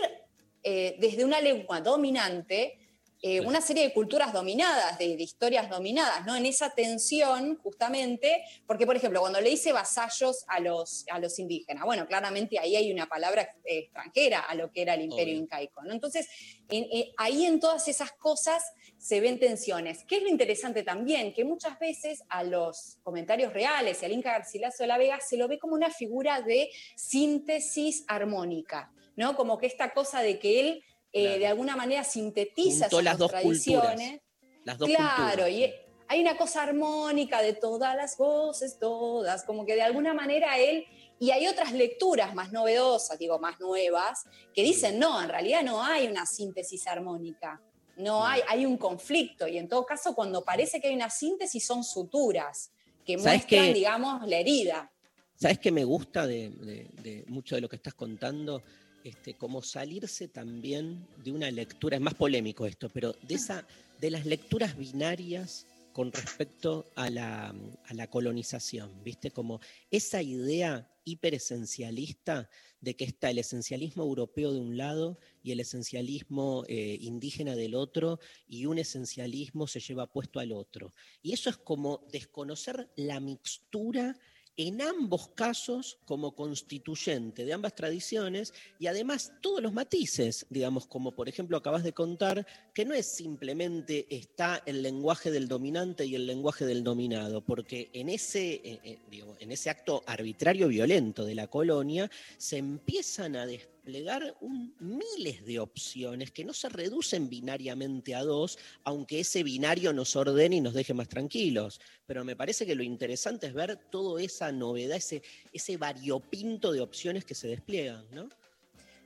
eh, desde una lengua dominante eh, una serie de culturas dominadas, de, de historias dominadas, ¿no? En esa tensión, justamente, porque, por ejemplo, cuando le dice vasallos a los, a los indígenas, bueno, claramente ahí hay una palabra eh, extranjera a lo que era el imperio Obvio. incaico, ¿no? Entonces, en- en- ahí en todas esas cosas se ven tensiones. ¿Qué es lo interesante también? Que muchas veces a los comentarios reales y al Inca Garcilaso de la Vega se lo ve como una figura de síntesis armónica, ¿no? Como que esta cosa de que él eh, Claro. de alguna manera sintetiza esas las dos tradiciones. culturas. Las dos claro, culturas. y hay una cosa armónica de todas las voces, todas, como que de alguna manera él, y hay otras lecturas más novedosas, digo, más nuevas, que dicen, no, en realidad no hay una síntesis armónica, no hay, hay un conflicto, y en todo caso cuando parece que hay una síntesis son suturas, que ¿Sabes muestran, qué? digamos, la herida. ¿Sabes qué me gusta de, de- de mucho de lo que estás contando? Este, como salirse también de una lectura, es más polémico esto, pero de, esa, de las lecturas binarias con respecto a la, a la colonización, ¿viste? Como esa idea hiperesencialista de que está el esencialismo europeo de un lado y el esencialismo eh, indígena del otro, y un esencialismo se lleva puesto al otro. Y eso es como desconocer la mixtura en ambos casos como constituyente de ambas tradiciones y además todos los matices, digamos, como por ejemplo acabas de contar, que no es simplemente está el lenguaje del dominante y el lenguaje del dominado, porque en ese, eh, eh, digo, en ese acto arbitrario violento de la colonia se empiezan a desplegar miles de opciones que no se reducen binariamente a dos, aunque ese binario nos ordene y nos deje más tranquilos. Pero me parece que lo interesante es ver toda esa novedad, ese, ese variopinto de opciones que se despliegan, ¿no?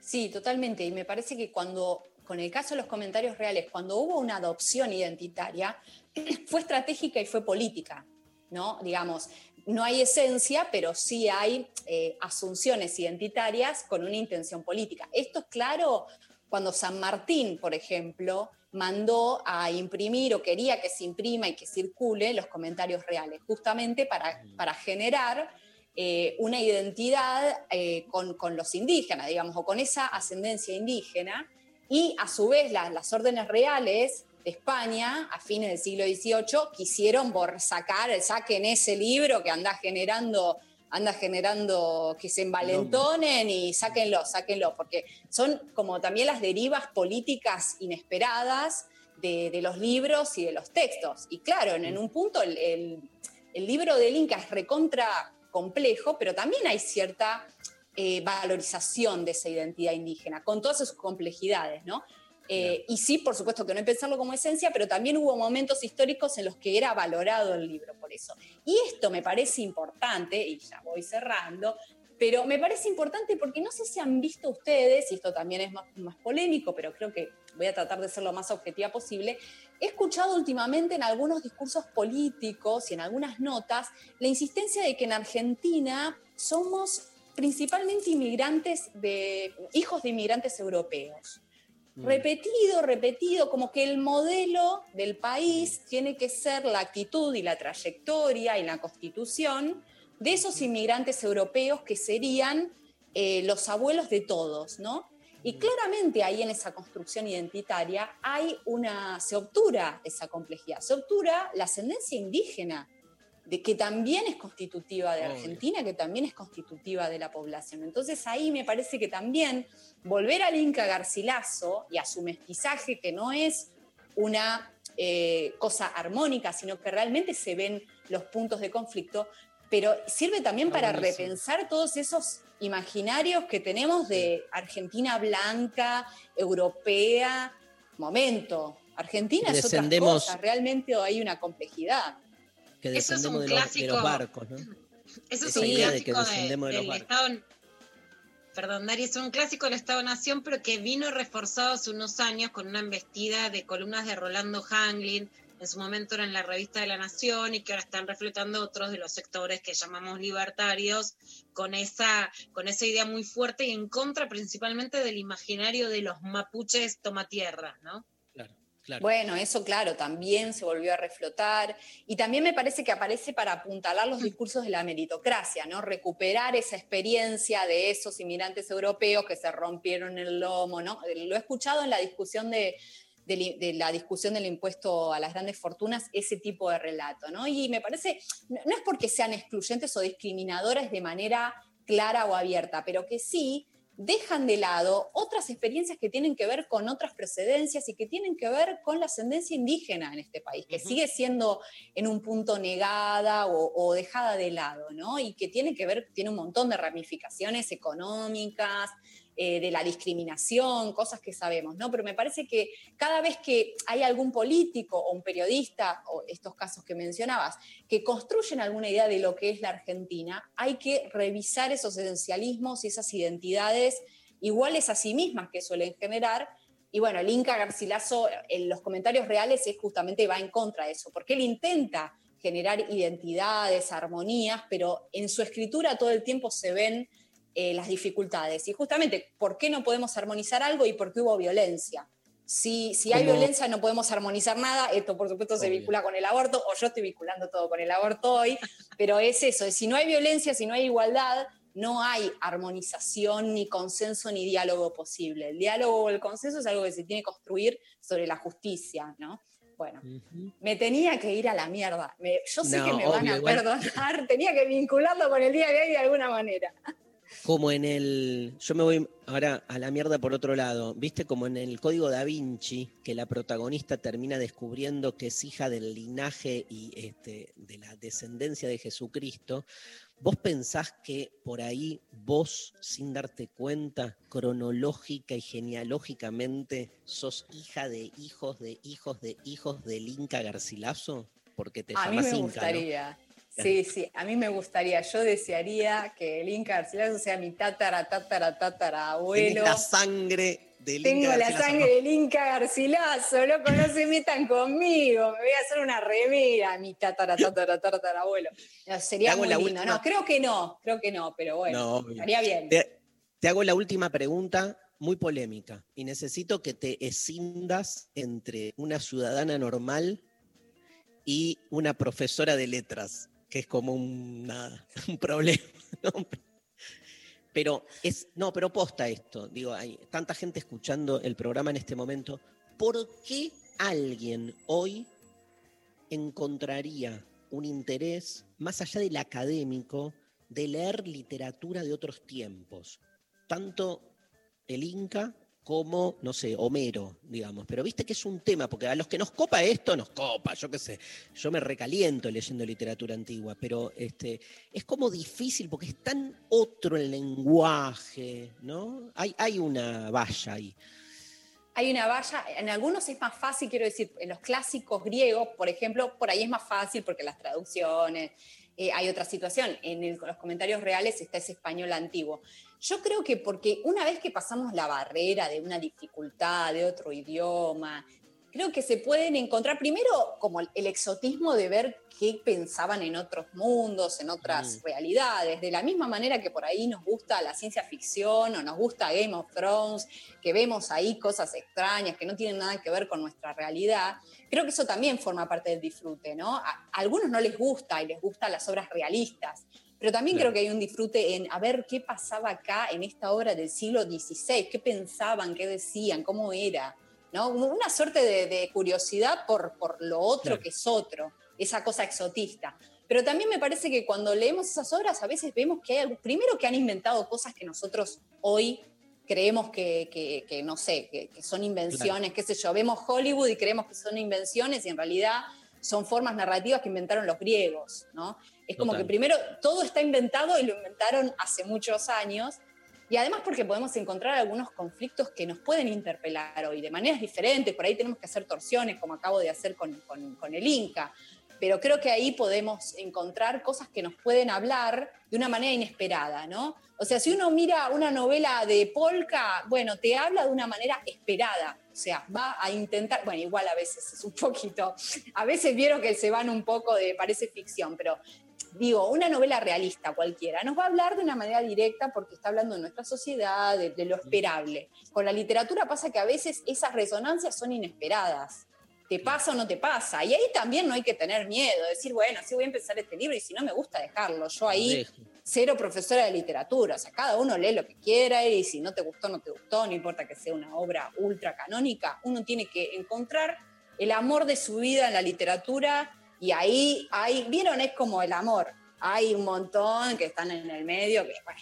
Sí, totalmente. Y me parece que cuando, con el caso de los comentarios reales, cuando hubo una adopción identitaria, <clears throat> fue estratégica y fue política, ¿no? Digamos, no hay esencia, pero sí hay eh, asunciones identitarias con una intención política. Esto es claro cuando San Martín, por ejemplo, mandó a imprimir o quería que se imprima y que circule los comentarios reales, justamente para, para generar eh, una identidad eh, con, con los indígenas, digamos, o con esa ascendencia indígena, y a su vez la- las órdenes reales de España, a fines del siglo XVIII, quisieron bor- sacar, saquen ese libro que anda generando, anda generando que se envalentonen y sáquenlo, sáquenlo, porque son como también las derivas políticas inesperadas de, de los libros y de los textos. Y claro, en, en un punto el, el- el libro del Inca es recontra complejo, pero también hay cierta eh, valorización de esa identidad indígena, con todas sus complejidades, ¿no? Eh, Y sí, por supuesto que no hay que pensarlo como esencia, pero también hubo momentos históricos en los que era valorado el libro por eso. Y esto me parece importante, y ya voy cerrando, pero me parece importante porque no sé si han visto ustedes, y esto también es más, más polémico, pero creo que voy a tratar de ser lo más objetiva posible, he escuchado últimamente en algunos discursos políticos y en algunas notas la insistencia de que en Argentina somos principalmente inmigrantes de hijos de inmigrantes europeos. Repetido, repetido, como que el modelo del país tiene que ser la actitud y la trayectoria y la constitución de esos inmigrantes europeos que serían eh, los abuelos de todos, ¿no? Y claramente ahí en esa construcción identitaria hay una, se obtura esa complejidad, se obtura la ascendencia indígena, de que también es constitutiva de. Argentina, que también es constitutiva de la población. Entonces ahí me parece que también volver al Inca Garcilaso y a su mestizaje, que no es una eh, cosa armónica, sino que realmente se ven los puntos de conflicto, pero sirve también para repensar todos esos imaginarios que tenemos de Argentina blanca, europea. Momento, Argentina es otra cosa, realmente hay una complejidad. Que Eso es un descendemos de los, de los barcos, ¿no? Eso es Esa un idea de que clásico de- descendemos de los del barcos. Estado. Perdón, Dari, es un clásico del Estado-Nación, pero que vino reforzado hace unos años con una embestida de columnas de Rolando Hanglin. En su momento era en la revista de la Nación y que ahora están reflotando otros de los sectores que llamamos libertarios con esa, con esa idea muy fuerte y en contra principalmente del imaginario de los mapuches tomatierras, ¿no? Bueno, eso claro, también se volvió a reflotar y también me parece que aparece para apuntalar los discursos de la meritocracia, ¿no? Recuperar esa experiencia de esos inmigrantes europeos que se rompieron el lomo, ¿no? Lo he escuchado en la discusión de, de, de la discusión del impuesto a las grandes fortunas, ese tipo de relato, ¿no? Y me parece, no, no es porque sean excluyentes o discriminadores de manera clara o abierta, pero que sí dejan de lado otras experiencias que tienen que ver con otras precedencias y que tienen que ver con la ascendencia indígena en este país, que sigue siendo en un punto negada o, o dejada de lado, ¿no? Y que tiene que ver, tiene un montón de ramificaciones económicas, eh, de la discriminación, cosas que sabemos, ¿no? Pero me parece que cada vez que hay algún político o un periodista, o estos casos que mencionabas, que construyen alguna idea de lo que es la Argentina, hay que revisar esos esencialismos y esas identidades iguales a sí mismas que suelen generar. Y bueno, el Inca Garcilaso en los comentarios reales es justamente va en contra de eso, porque él intenta generar identidades, armonías, pero en su escritura todo el tiempo se ven eh, las dificultades. Y justamente, ¿por qué no podemos armonizar algo y por qué hubo violencia? Si, si hay Como- violencia no podemos armonizar nada, esto por supuesto se vincula con el aborto, o yo estoy vinculando todo con el aborto hoy, pero es eso, si no hay violencia, si no hay igualdad, no hay armonización, ni consenso, ni diálogo posible. El diálogo o el consenso es algo que se tiene que construir sobre la justicia, ¿no? Bueno, me tenía que ir a la mierda. Me- yo sé No, que me van a igual. perdonar, <laughs> tenía que vincularlo con el día de hoy de alguna manera. Como en el. Yo me voy ahora a la mierda por otro lado. ¿Viste? Como en el código da Vinci, que la protagonista termina descubriendo que es hija del linaje y este, de la descendencia de Jesucristo. ¿Vos pensás que por ahí vos, sin darte cuenta, cronológica y genealógicamente, sos hija de hijos de hijos de hijos del Inca Garcilaso? Porque te A mí llamas me Inca, ¿no? Sí, sí, a mí me gustaría. Yo desearía que el Inca Garcilaso sea mi tatara, tatara, tatara abuelo. La sangre del Tengo Inca la Garcilaso. sangre del Inca Garcilaso, loco, no se metan conmigo. Me voy a hacer una remera, mi tatara, tatara, tatara abuelo. No, sería muy la lindo. última- No, creo que no, creo que no, pero bueno, No, estaría bien. Te, te hago la última pregunta, muy polémica, y necesito que te escindas entre una ciudadana normal y una profesora de letras, que es como <laughs> un, problema. <laughs> Pero es, no, pero posta esto. Digo, hay tanta gente escuchando el programa en este momento. ¿Por qué alguien hoy encontraría un interés más allá del académico de leer literatura de otros tiempos? Tanto el Inca como, no sé, Homero, digamos. Pero viste que es un tema, porque a los que nos copa esto, nos copa, yo qué sé. Yo me recaliento leyendo literatura antigua, pero este, es como difícil porque es tan otro el lenguaje, ¿no? Hay, hay una valla ahí. Hay una valla, en algunos es más fácil, quiero decir, en los clásicos griegos, por ejemplo, por ahí es más fácil porque las traducciones, eh, hay otra situación. En los comentarios reales está ese español antiguo. Yo creo que porque una vez que pasamos la barrera de una dificultad, de otro idioma, creo que se pueden encontrar primero como el, exotismo de ver qué pensaban en otros mundos, en otras Mm. realidades, de la misma manera que por ahí nos gusta la ciencia ficción o nos gusta Game of Thrones, que vemos ahí cosas extrañas que no tienen nada que ver con nuestra realidad, creo que eso también forma parte del disfrute, ¿no? A algunos no les gusta y les gustan las obras realistas, pero también Claro. creo que hay un disfrute en a ver qué pasaba acá en esta obra del siglo XVI, qué pensaban, qué decían, cómo era, ¿no? Una suerte de, de curiosidad por, por lo otro Claro. que es otro, esa cosa exotista. Pero también me parece que cuando leemos esas obras a veces vemos que hay, algo- primero que han inventado cosas que nosotros hoy creemos que, que- que, no sé, que, que son invenciones, qué sé yo, vemos Hollywood y creemos que son invenciones y en realidad son formas narrativas que inventaron los griegos, ¿no? Es como Total. que primero todo está inventado y lo inventaron hace muchos años y además porque podemos encontrar algunos conflictos que nos pueden interpelar hoy de maneras diferentes, por ahí tenemos que hacer torsiones como acabo de hacer con, con- con el Inca, pero creo que ahí podemos encontrar cosas que nos pueden hablar de una manera inesperada, ¿no? O sea, si uno mira una novela de Polka, bueno, te habla de una manera esperada, o sea, va a intentar, bueno, igual a veces es un poquito, a veces vieron que se van un poco de, parece ficción, pero digo, una novela realista cualquiera, nos va a hablar de una manera directa porque está hablando de nuestra sociedad, de, de lo esperable. Con la literatura pasa que a veces esas resonancias son inesperadas. ¿Te pasa o no te pasa? Y ahí también no hay que tener miedo, decir, bueno, sí voy a empezar este libro y si no me gusta dejarlo. Yo ahí, cero profesora de literatura, o sea, cada uno lee lo que quiera y si no te gustó, no te gustó, no importa que sea una obra ultra canónica, uno tiene que encontrar el amor de su vida en la literatura y ahí hay, vieron, es como el amor. Hay un montón que están en el medio que, bueno,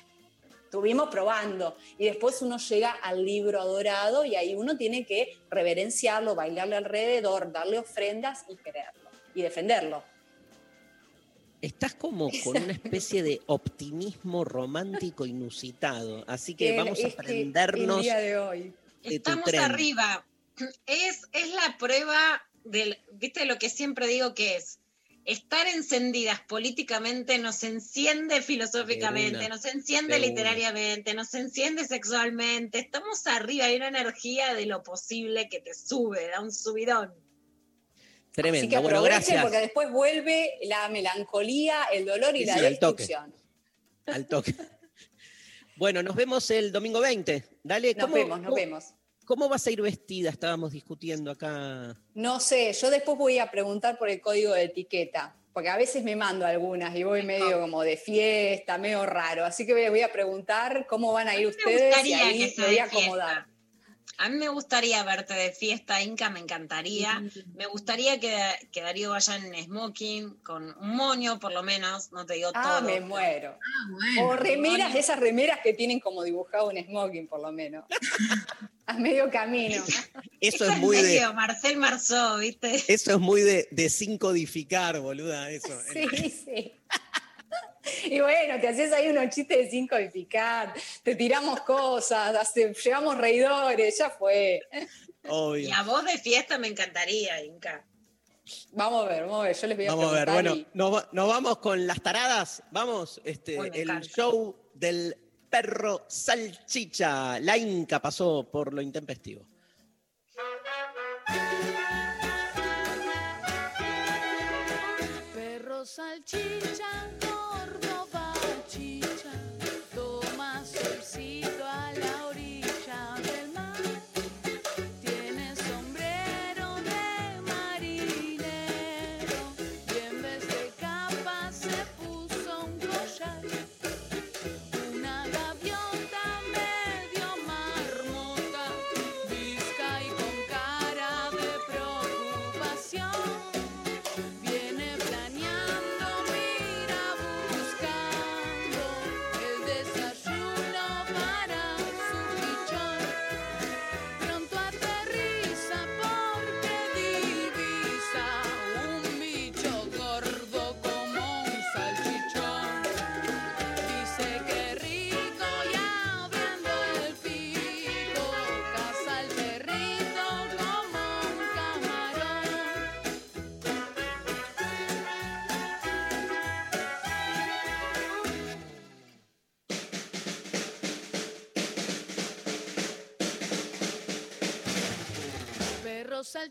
estuvimos probando y después uno llega al libro adorado y ahí uno tiene que reverenciarlo, bailarle alrededor, darle ofrendas y quererlo y defenderlo. Estás como con una especie de optimismo romántico inusitado, así que El- vamos a aprendernos el día de hoy. de tu Estamos tren. arriba. Es, es la prueba viste lo que siempre digo que es, estar encendidas políticamente nos enciende filosóficamente, nos enciende literariamente, nos enciende sexualmente, estamos arriba, hay una energía de lo posible que te sube, da un subidón. Tremendo. Así que bueno, aprovechen gracias. porque después vuelve la melancolía, el dolor y Sí, la sí, al toque. destrucción. Al toque. <laughs> Bueno, nos vemos el domingo 20. Dale, Nos vemos, nos vemos. ¿Cómo vas a ir vestida? Estábamos discutiendo acá. No sé, yo después voy a preguntar por el código de etiqueta, porque a veces me mando algunas y voy medio como de fiesta, medio raro. Así que voy, voy a preguntar cómo van a ir ustedes y ahí me voy a acomodar. A mí me gustaría verte de fiesta, Inca, me encantaría. Me gustaría que, que Darío vaya en smoking, con un moño por lo menos, no te digo Ah, todo. me muero. bueno. o remeras, Moño. esas remeras que tienen como dibujado un smoking, por lo menos. <laughs> a medio camino. Eso es muy de. Marcel Marceau, ¿viste? Eso es muy de, de sin codificar, boluda. Eso. Sí, sí. <laughs> <laughs> Y bueno, te haces ahí unos chistes de cinco y picar, te tiramos cosas, hace- llevamos reidores, ya fue. Obvio. Y a vos de fiesta me encantaría, Inca. Vamos a ver, vamos a ver, yo les voy a Vamos a ver, bueno, y- nos, va- nos vamos con las taradas. Vamos, este, Uy, el encanta. show del perro salchicha. La Inca pasó por lo intempestivo. Perro salchicha,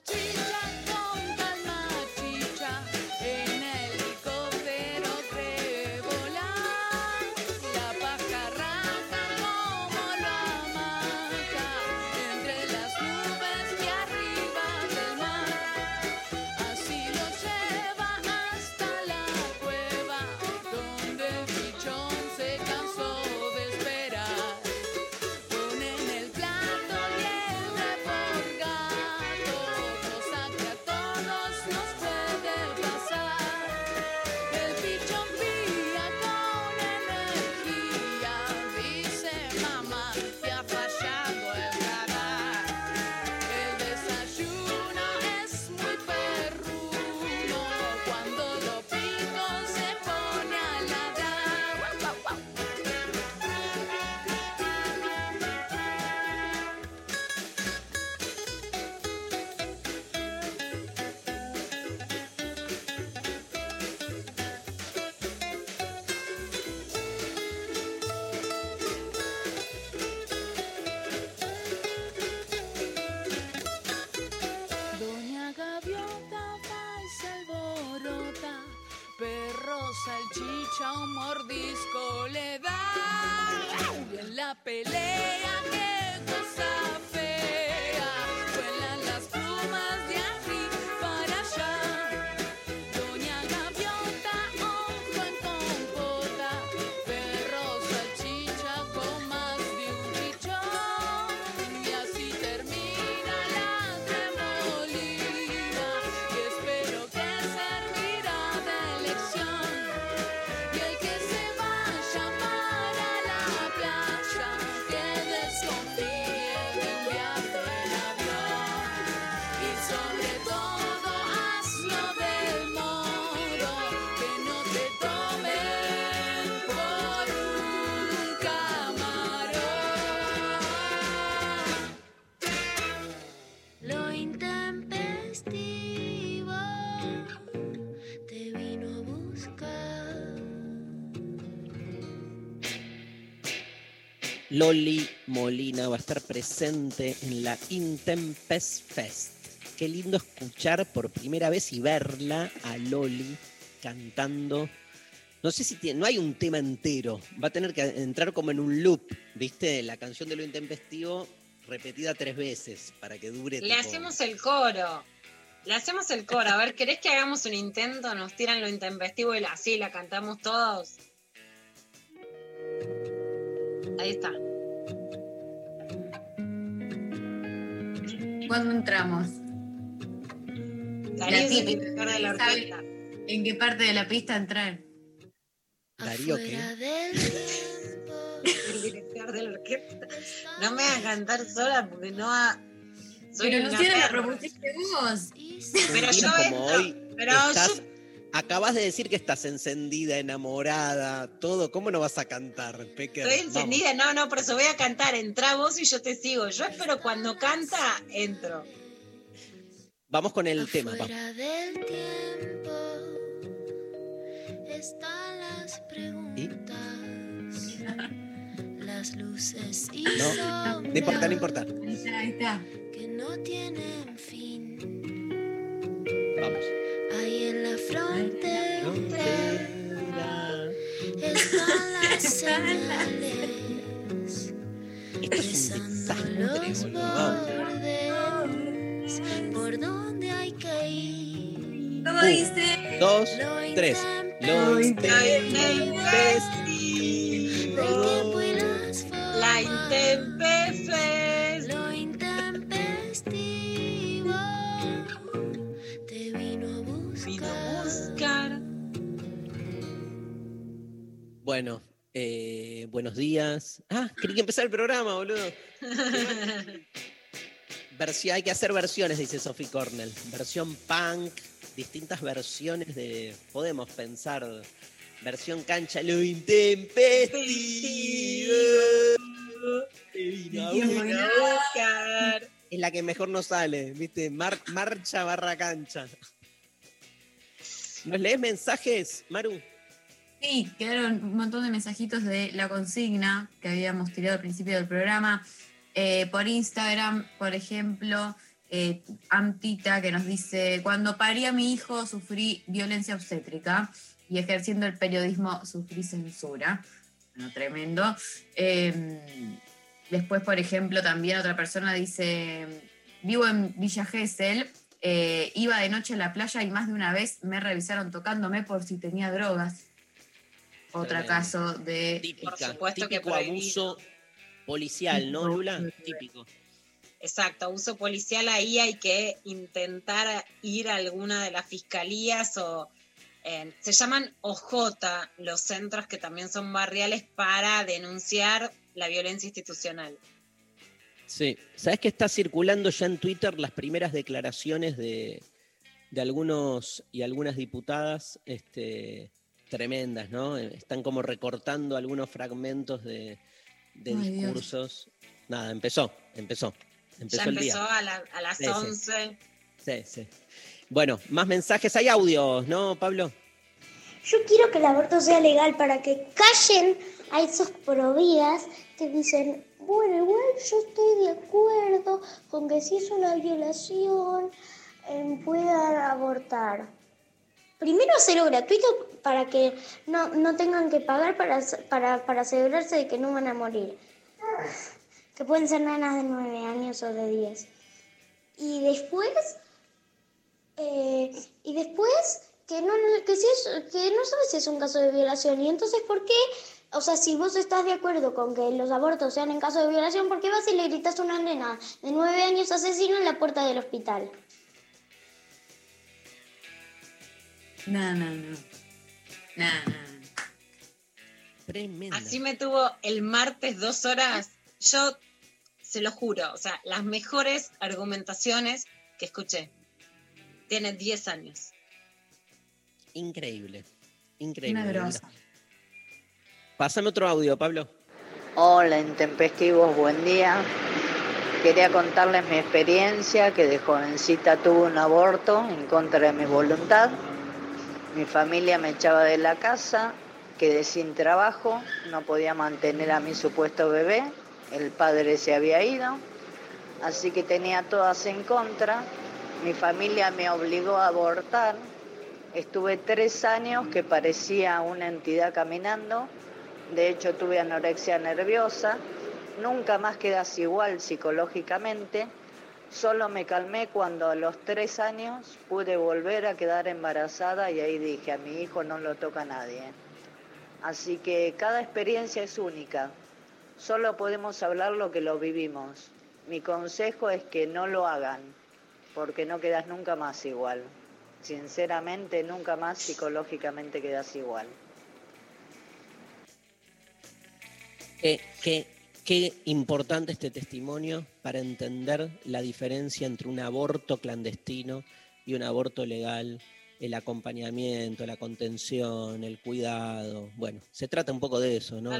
Perro Loli Molina va a estar presente en la Intempest Fest. Qué lindo escuchar por primera vez y verla a Loli cantando. No sé si tiene, no hay un tema entero. Va a tener que entrar como en un loop, ¿viste? La canción de lo intempestivo repetida tres veces para que dure. Le tipo- hacemos el coro. Le hacemos el coro. A ver, ¿querés que hagamos un intento? Nos tiran lo intempestivo y así la cantamos todos. Ahí está. ¿Cuándo entramos? Darío es el director de la ¿Sabe orquesta. ¿En qué parte de la pista entrar? Darío, ¿qué? El director de la orquesta. No me hagas cantar sola porque no ha... Soy Pero Luciana, la propusiste vos. Pero yo como entro, hoy pero estás- yo- acabas de decir que estás encendida, enamorada, todo. ¿Cómo no vas a cantar, Pecker? Estoy encendida, no, no, por eso voy a cantar. Entra vos y yo te sigo. Yo espero cuando canta, entro. Vamos, con el tema. Fuera del tiempo están las preguntas, <laughs> las luces y No, no importa, no importa. Ahí está, ahí está. que no tienen fin. Vamos. Ahí en la frontera están <laughs> las señales, Esto es un desastre, bordes por donde hay que ir. ¿Cómo dice? Dos, tres. Lo intempestivo. La intempestes. Bueno, eh, buenos días. Ah, quería empezar el programa, boludo. <laughs> Versi- hay que hacer versiones, dice Sophie Cornell. Versión punk, distintas versiones de. Podemos pensar. Versión cancha, lo intempestivo. Es la que mejor nos sale, ¿viste? Mar- marcha barra cancha. ¿Nos lees mensajes, Maru? Sí, quedaron un montón de mensajitos de la consigna que habíamos tirado al principio del programa. Eh, por Instagram, por ejemplo, eh, Amtita que nos dice, cuando parí a mi hijo sufrí violencia obstétrica y ejerciendo el periodismo sufrí censura. Bueno, tremendo. Eh, después, por ejemplo, también otra persona dice, vivo en Villa Gesell, eh, iba de noche a la playa y más de una vez me revisaron tocándome por si tenía drogas. Otro Tremendo. caso de... Típica, supuesto que típico prohibido. abuso policial, ¿no. Lula? Típico. Exacto, uso policial ahí hay que intentar ir a alguna de las fiscalías o eh, se llaman OJ, los centros que también son barriales para denunciar la violencia institucional. Sí. ¿Sabes que está circulando ya en Twitter las primeras declaraciones de, de algunos y algunas diputadas este, tremendas, ¿no? Eh, Están como recortando algunos fragmentos de, de Ay, Dios. discursos. Nada, empezó, empezó. Empezó ya el empezó día. a, la- a las Sí, sí. 11. Sí, sí. Bueno, más mensajes. Hay audios, ¿no, Pablo? Yo quiero que el aborto sea legal para que callen a esos provías que dicen, bueno, igual yo estoy de acuerdo con que si es una violación eh, puedan abortar. Primero hacerlo gratuito para que no, no tengan que pagar para, para, para asegurarse de que no van a morir. Que pueden ser nenas de 9 años o de 10. Y después eh, y después que no que si es, que no sabes si es un caso de violación y entonces por qué o sea si vos estás de acuerdo con que los abortos sean en caso de violación por qué vas y le gritas a una nena de nueve años asesino en la puerta del hospital No, no, no. No, no. Tremenda. Así me tuvo el martes dos horas. Yo se lo juro, o sea, las mejores argumentaciones que escuché. Tiene 10 años. Increíble. Increíble. Una grosa. Pásame otro audio, Pablo. Hola, intempestivos, buen día. Quería contarles mi experiencia, que de jovencita tuve un aborto en contra de mi voluntad. Mi familia me echaba de la casa, quedé sin trabajo, no podía mantener a mi supuesto bebé, el padre se había ido, así que tenía todas en contra. Mi familia me obligó a abortar. Estuve tres años que parecía una entidad caminando. De hecho, tuve anorexia nerviosa. Nunca más quedas igual psicológicamente. Solo me calmé cuando a los tres años pude volver a quedar embarazada y ahí dije, a mi hijo no lo toca nadie. Así que cada experiencia es única. Solo podemos hablar lo que lo vivimos. Mi consejo es que no lo hagan, porque no quedas nunca más igual. Sinceramente, nunca más psicológicamente quedas igual. Qué, qué- qué importante este testimonio para entender la diferencia entre un aborto clandestino y un aborto legal, el acompañamiento, la contención, el cuidado. Bueno, se trata un poco de eso, ¿no?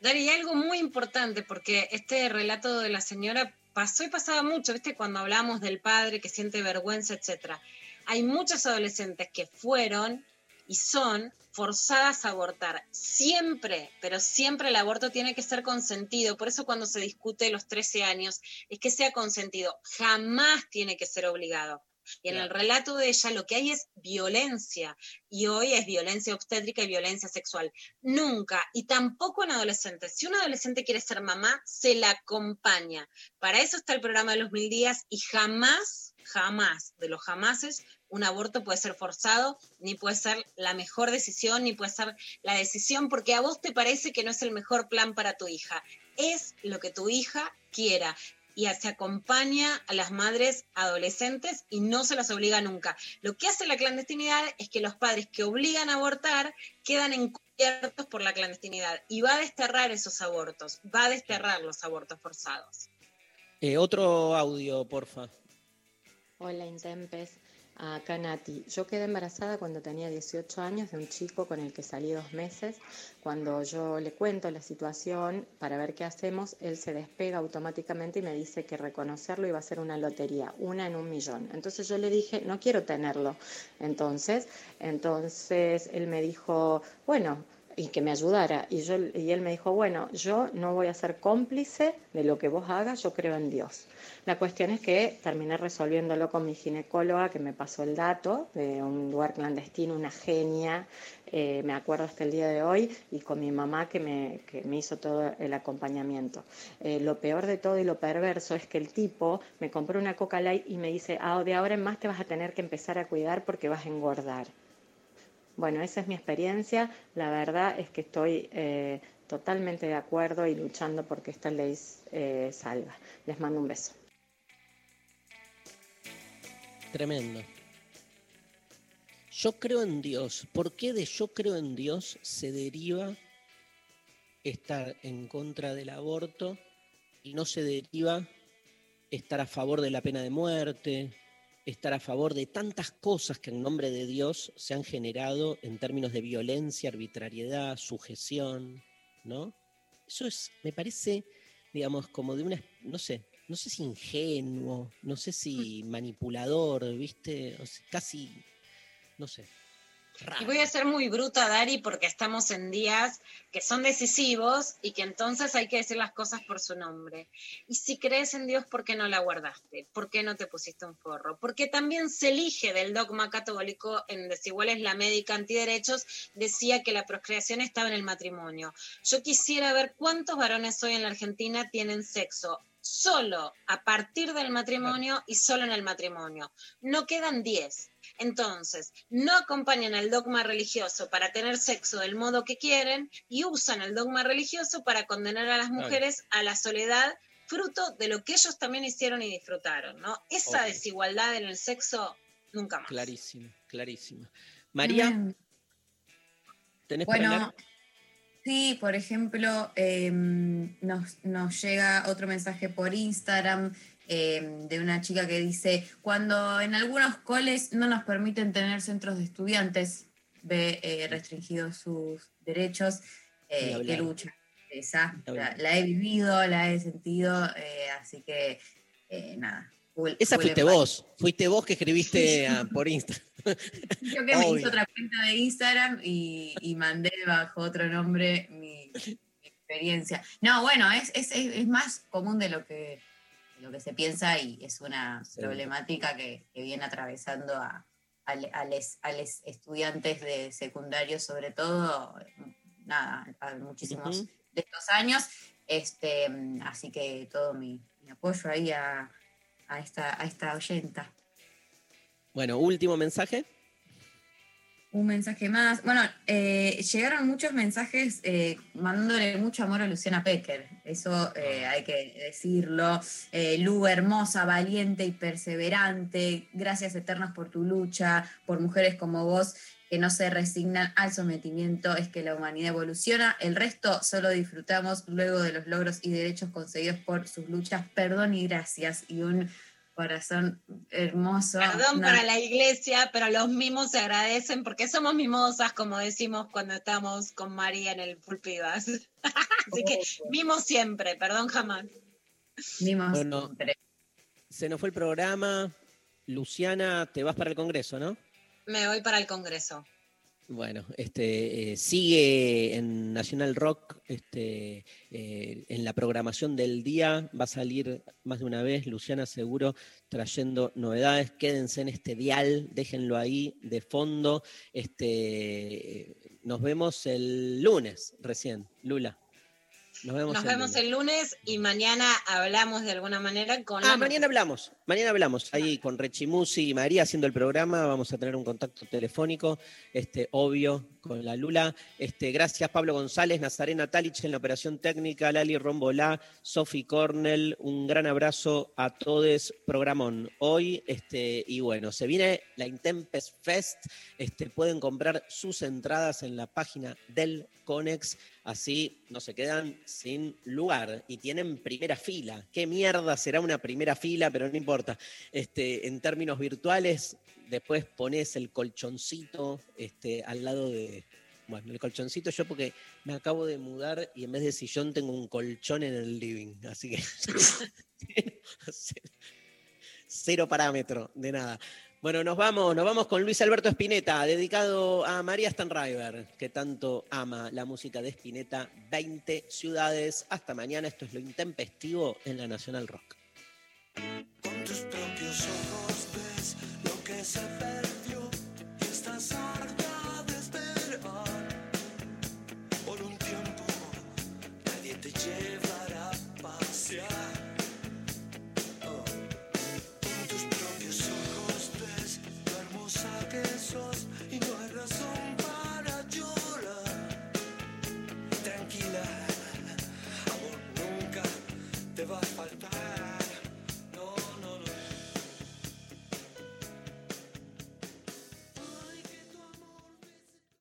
Dari, algo muy importante, porque este relato de la señora pasó y pasaba mucho, ¿viste? Cuando hablamos del padre que siente vergüenza, etcétera. Hay muchos adolescentes que fueron y son forzadas a abortar. Siempre, pero siempre el aborto tiene que ser consentido. Por eso cuando se discute los 13 años, es que sea consentido. Jamás tiene que ser obligado. Y en el relato de ella lo que hay es violencia. Y hoy es violencia obstétrica y violencia sexual. Nunca, y tampoco en adolescentes. Si un adolescente quiere ser mamá, se la acompaña. Para eso está el programa de los mil días y jamás, jamás, de los jamases, un aborto puede ser forzado, ni puede ser la mejor decisión, ni puede ser la decisión porque a vos te parece que no es el mejor plan para tu hija. Es lo que tu hija quiera y se acompaña a las madres adolescentes y no se las obliga nunca. Lo que hace la clandestinidad es que los padres que obligan a abortar quedan encubiertos por la clandestinidad y va a desterrar esos abortos, va a desterrar los abortos forzados. Eh, otro audio, porfa. Hola Intempes, acá Nati. Yo quedé embarazada cuando tenía 18 años de un chico con el que salí dos meses. Cuando yo le cuento la situación para ver qué hacemos, él se despega automáticamente y me dice que reconocerlo iba a ser una lotería, una en un millón. Entonces yo le dije, no quiero tenerlo. Entonces, entonces él me dijo, bueno, y que me ayudara. Y, yo, y él me dijo, bueno, yo no voy a ser cómplice de lo que vos hagas, yo creo en Dios. La cuestión es que terminé resolviéndolo con mi ginecóloga que me pasó el dato de un lugar clandestino, una genia, eh, me acuerdo hasta el día de hoy, y con mi mamá que me, que me hizo todo el acompañamiento. Eh, lo peor de todo y lo perverso es que el tipo me compró una Coca Light y me dice, ah, de ahora en más te vas a tener que empezar a cuidar porque vas a engordar. Bueno, esa es mi experiencia. La verdad es que estoy eh, totalmente de acuerdo y luchando porque esta ley eh, salga. Les mando un beso. Tremendo. Yo creo en Dios. ¿Por qué de yo creo en Dios se deriva estar en contra del aborto y no se deriva estar a favor de la pena de muerte, estar a favor de tantas cosas que en nombre de Dios se han generado en términos de violencia, arbitrariedad, sujeción, ¿no? Eso es, me parece, digamos, como de una, no sé, no sé si ingenuo, no sé si <laughs> manipulador, ¿viste? O sea, casi, no sé. Y voy a ser muy bruta, Dari, porque estamos en días que son decisivos y que entonces hay que decir las cosas por su nombre. Y si crees en Dios, ¿por qué no la guardaste? ¿Por qué no te pusiste un forro? Porque también se elige del dogma católico en Desiguales la médica antiderechos, decía que la procreación estaba en el matrimonio. Yo quisiera ver cuántos varones hoy en la Argentina tienen sexo solo a partir del matrimonio y solo en el matrimonio. No quedan 10. Entonces, no acompañan al dogma religioso para tener sexo del modo que quieren y usan el dogma religioso para condenar a las mujeres a la soledad, fruto de lo que ellos también hicieron y disfrutaron, ¿no? Esa desigualdad en el sexo, nunca más. Clarísima, clarísima. María. ¿tenés para Bueno, leer? Sí, por ejemplo, eh, nos, nos llega otro mensaje por Instagram eh, de una chica que dice, cuando en algunos coles no nos permiten tener centros de estudiantes, ve eh, restringidos sus derechos, que lucha. Esa, la, la he vivido, la he sentido, eh, así que eh, nada. Esa fuiste vos, fuiste vos que escribiste <laughs> por Insta. <laughs> Yo que me hice otra cuenta de Instagram y, y mandé bajo otro nombre mi, mi experiencia. No, bueno, es, es, es- más común de lo que, de lo que se piensa y es una Sí. problemática que, que viene atravesando a, a, a les estudiantes de secundario, sobre todo, nada, a muchísimos de estos años. Este, así que todo mi, mi apoyo ahí a, a esta, a esta oyenta. Bueno, último mensaje. Un mensaje más. Bueno, eh, llegaron muchos mensajes eh, mandándole mucho amor a Luciana Pecker. Eso eh, hay que decirlo. Lu, hermosa, valiente y perseverante. Gracias eternas por tu lucha, por mujeres como vos que no se resignan al sometimiento. Es que la humanidad evoluciona. El resto solo disfrutamos luego de los logros y derechos conseguidos por sus luchas. Perdón y gracias. Y un corazón hermoso. Perdón para la iglesia, pero los mimos se agradecen porque somos mimosas, como decimos cuando estamos con María en el Pulpivas. <laughs> Así que mimos siempre, perdón jamás. Mimos Bueno, se nos fue el programa. Luciana, te vas para el Congreso, ¿no? Me voy para el Congreso. Bueno, este, eh, sigue en Nacional Rock, este, eh, en la programación del día, va a salir más de una vez, Luciana seguro, trayendo novedades, quédense en este dial, déjenlo ahí de fondo, este, nos vemos el lunes recién, Lula. Nos vemos, Nos el vemos lunes. el lunes y mañana hablamos de alguna manera con Ah, la- mañana hablamos, mañana hablamos, ahí con Rechimusi y María haciendo el programa, vamos a tener un contacto telefónico, este, obvio, con la Lula. Este, gracias Pablo González, Nazarena Talich en la operación técnica, Lali Rombolá, Sofi Cornell, un gran abrazo a todos, programón hoy, este, y bueno, se viene la Intempes Fest, este, pueden comprar sus entradas en la página del Conex, así no se quedan sin lugar y tienen primera fila. ¿Qué mierda será una primera fila? Pero no importa. Este, en términos virtuales, después pones el colchoncito este, al lado de... Bueno, el colchoncito yo porque me acabo de mudar y en vez de sillón tengo un colchón en el living, así que <laughs> cero parámetro de nada. Bueno, nos vamos, nos vamos con Luis Alberto Spinetta, dedicado a María Stanriver, que tanto ama la música de Spinetta, 20 ciudades. Hasta mañana, esto es lo intempestivo en la Nacional Rock.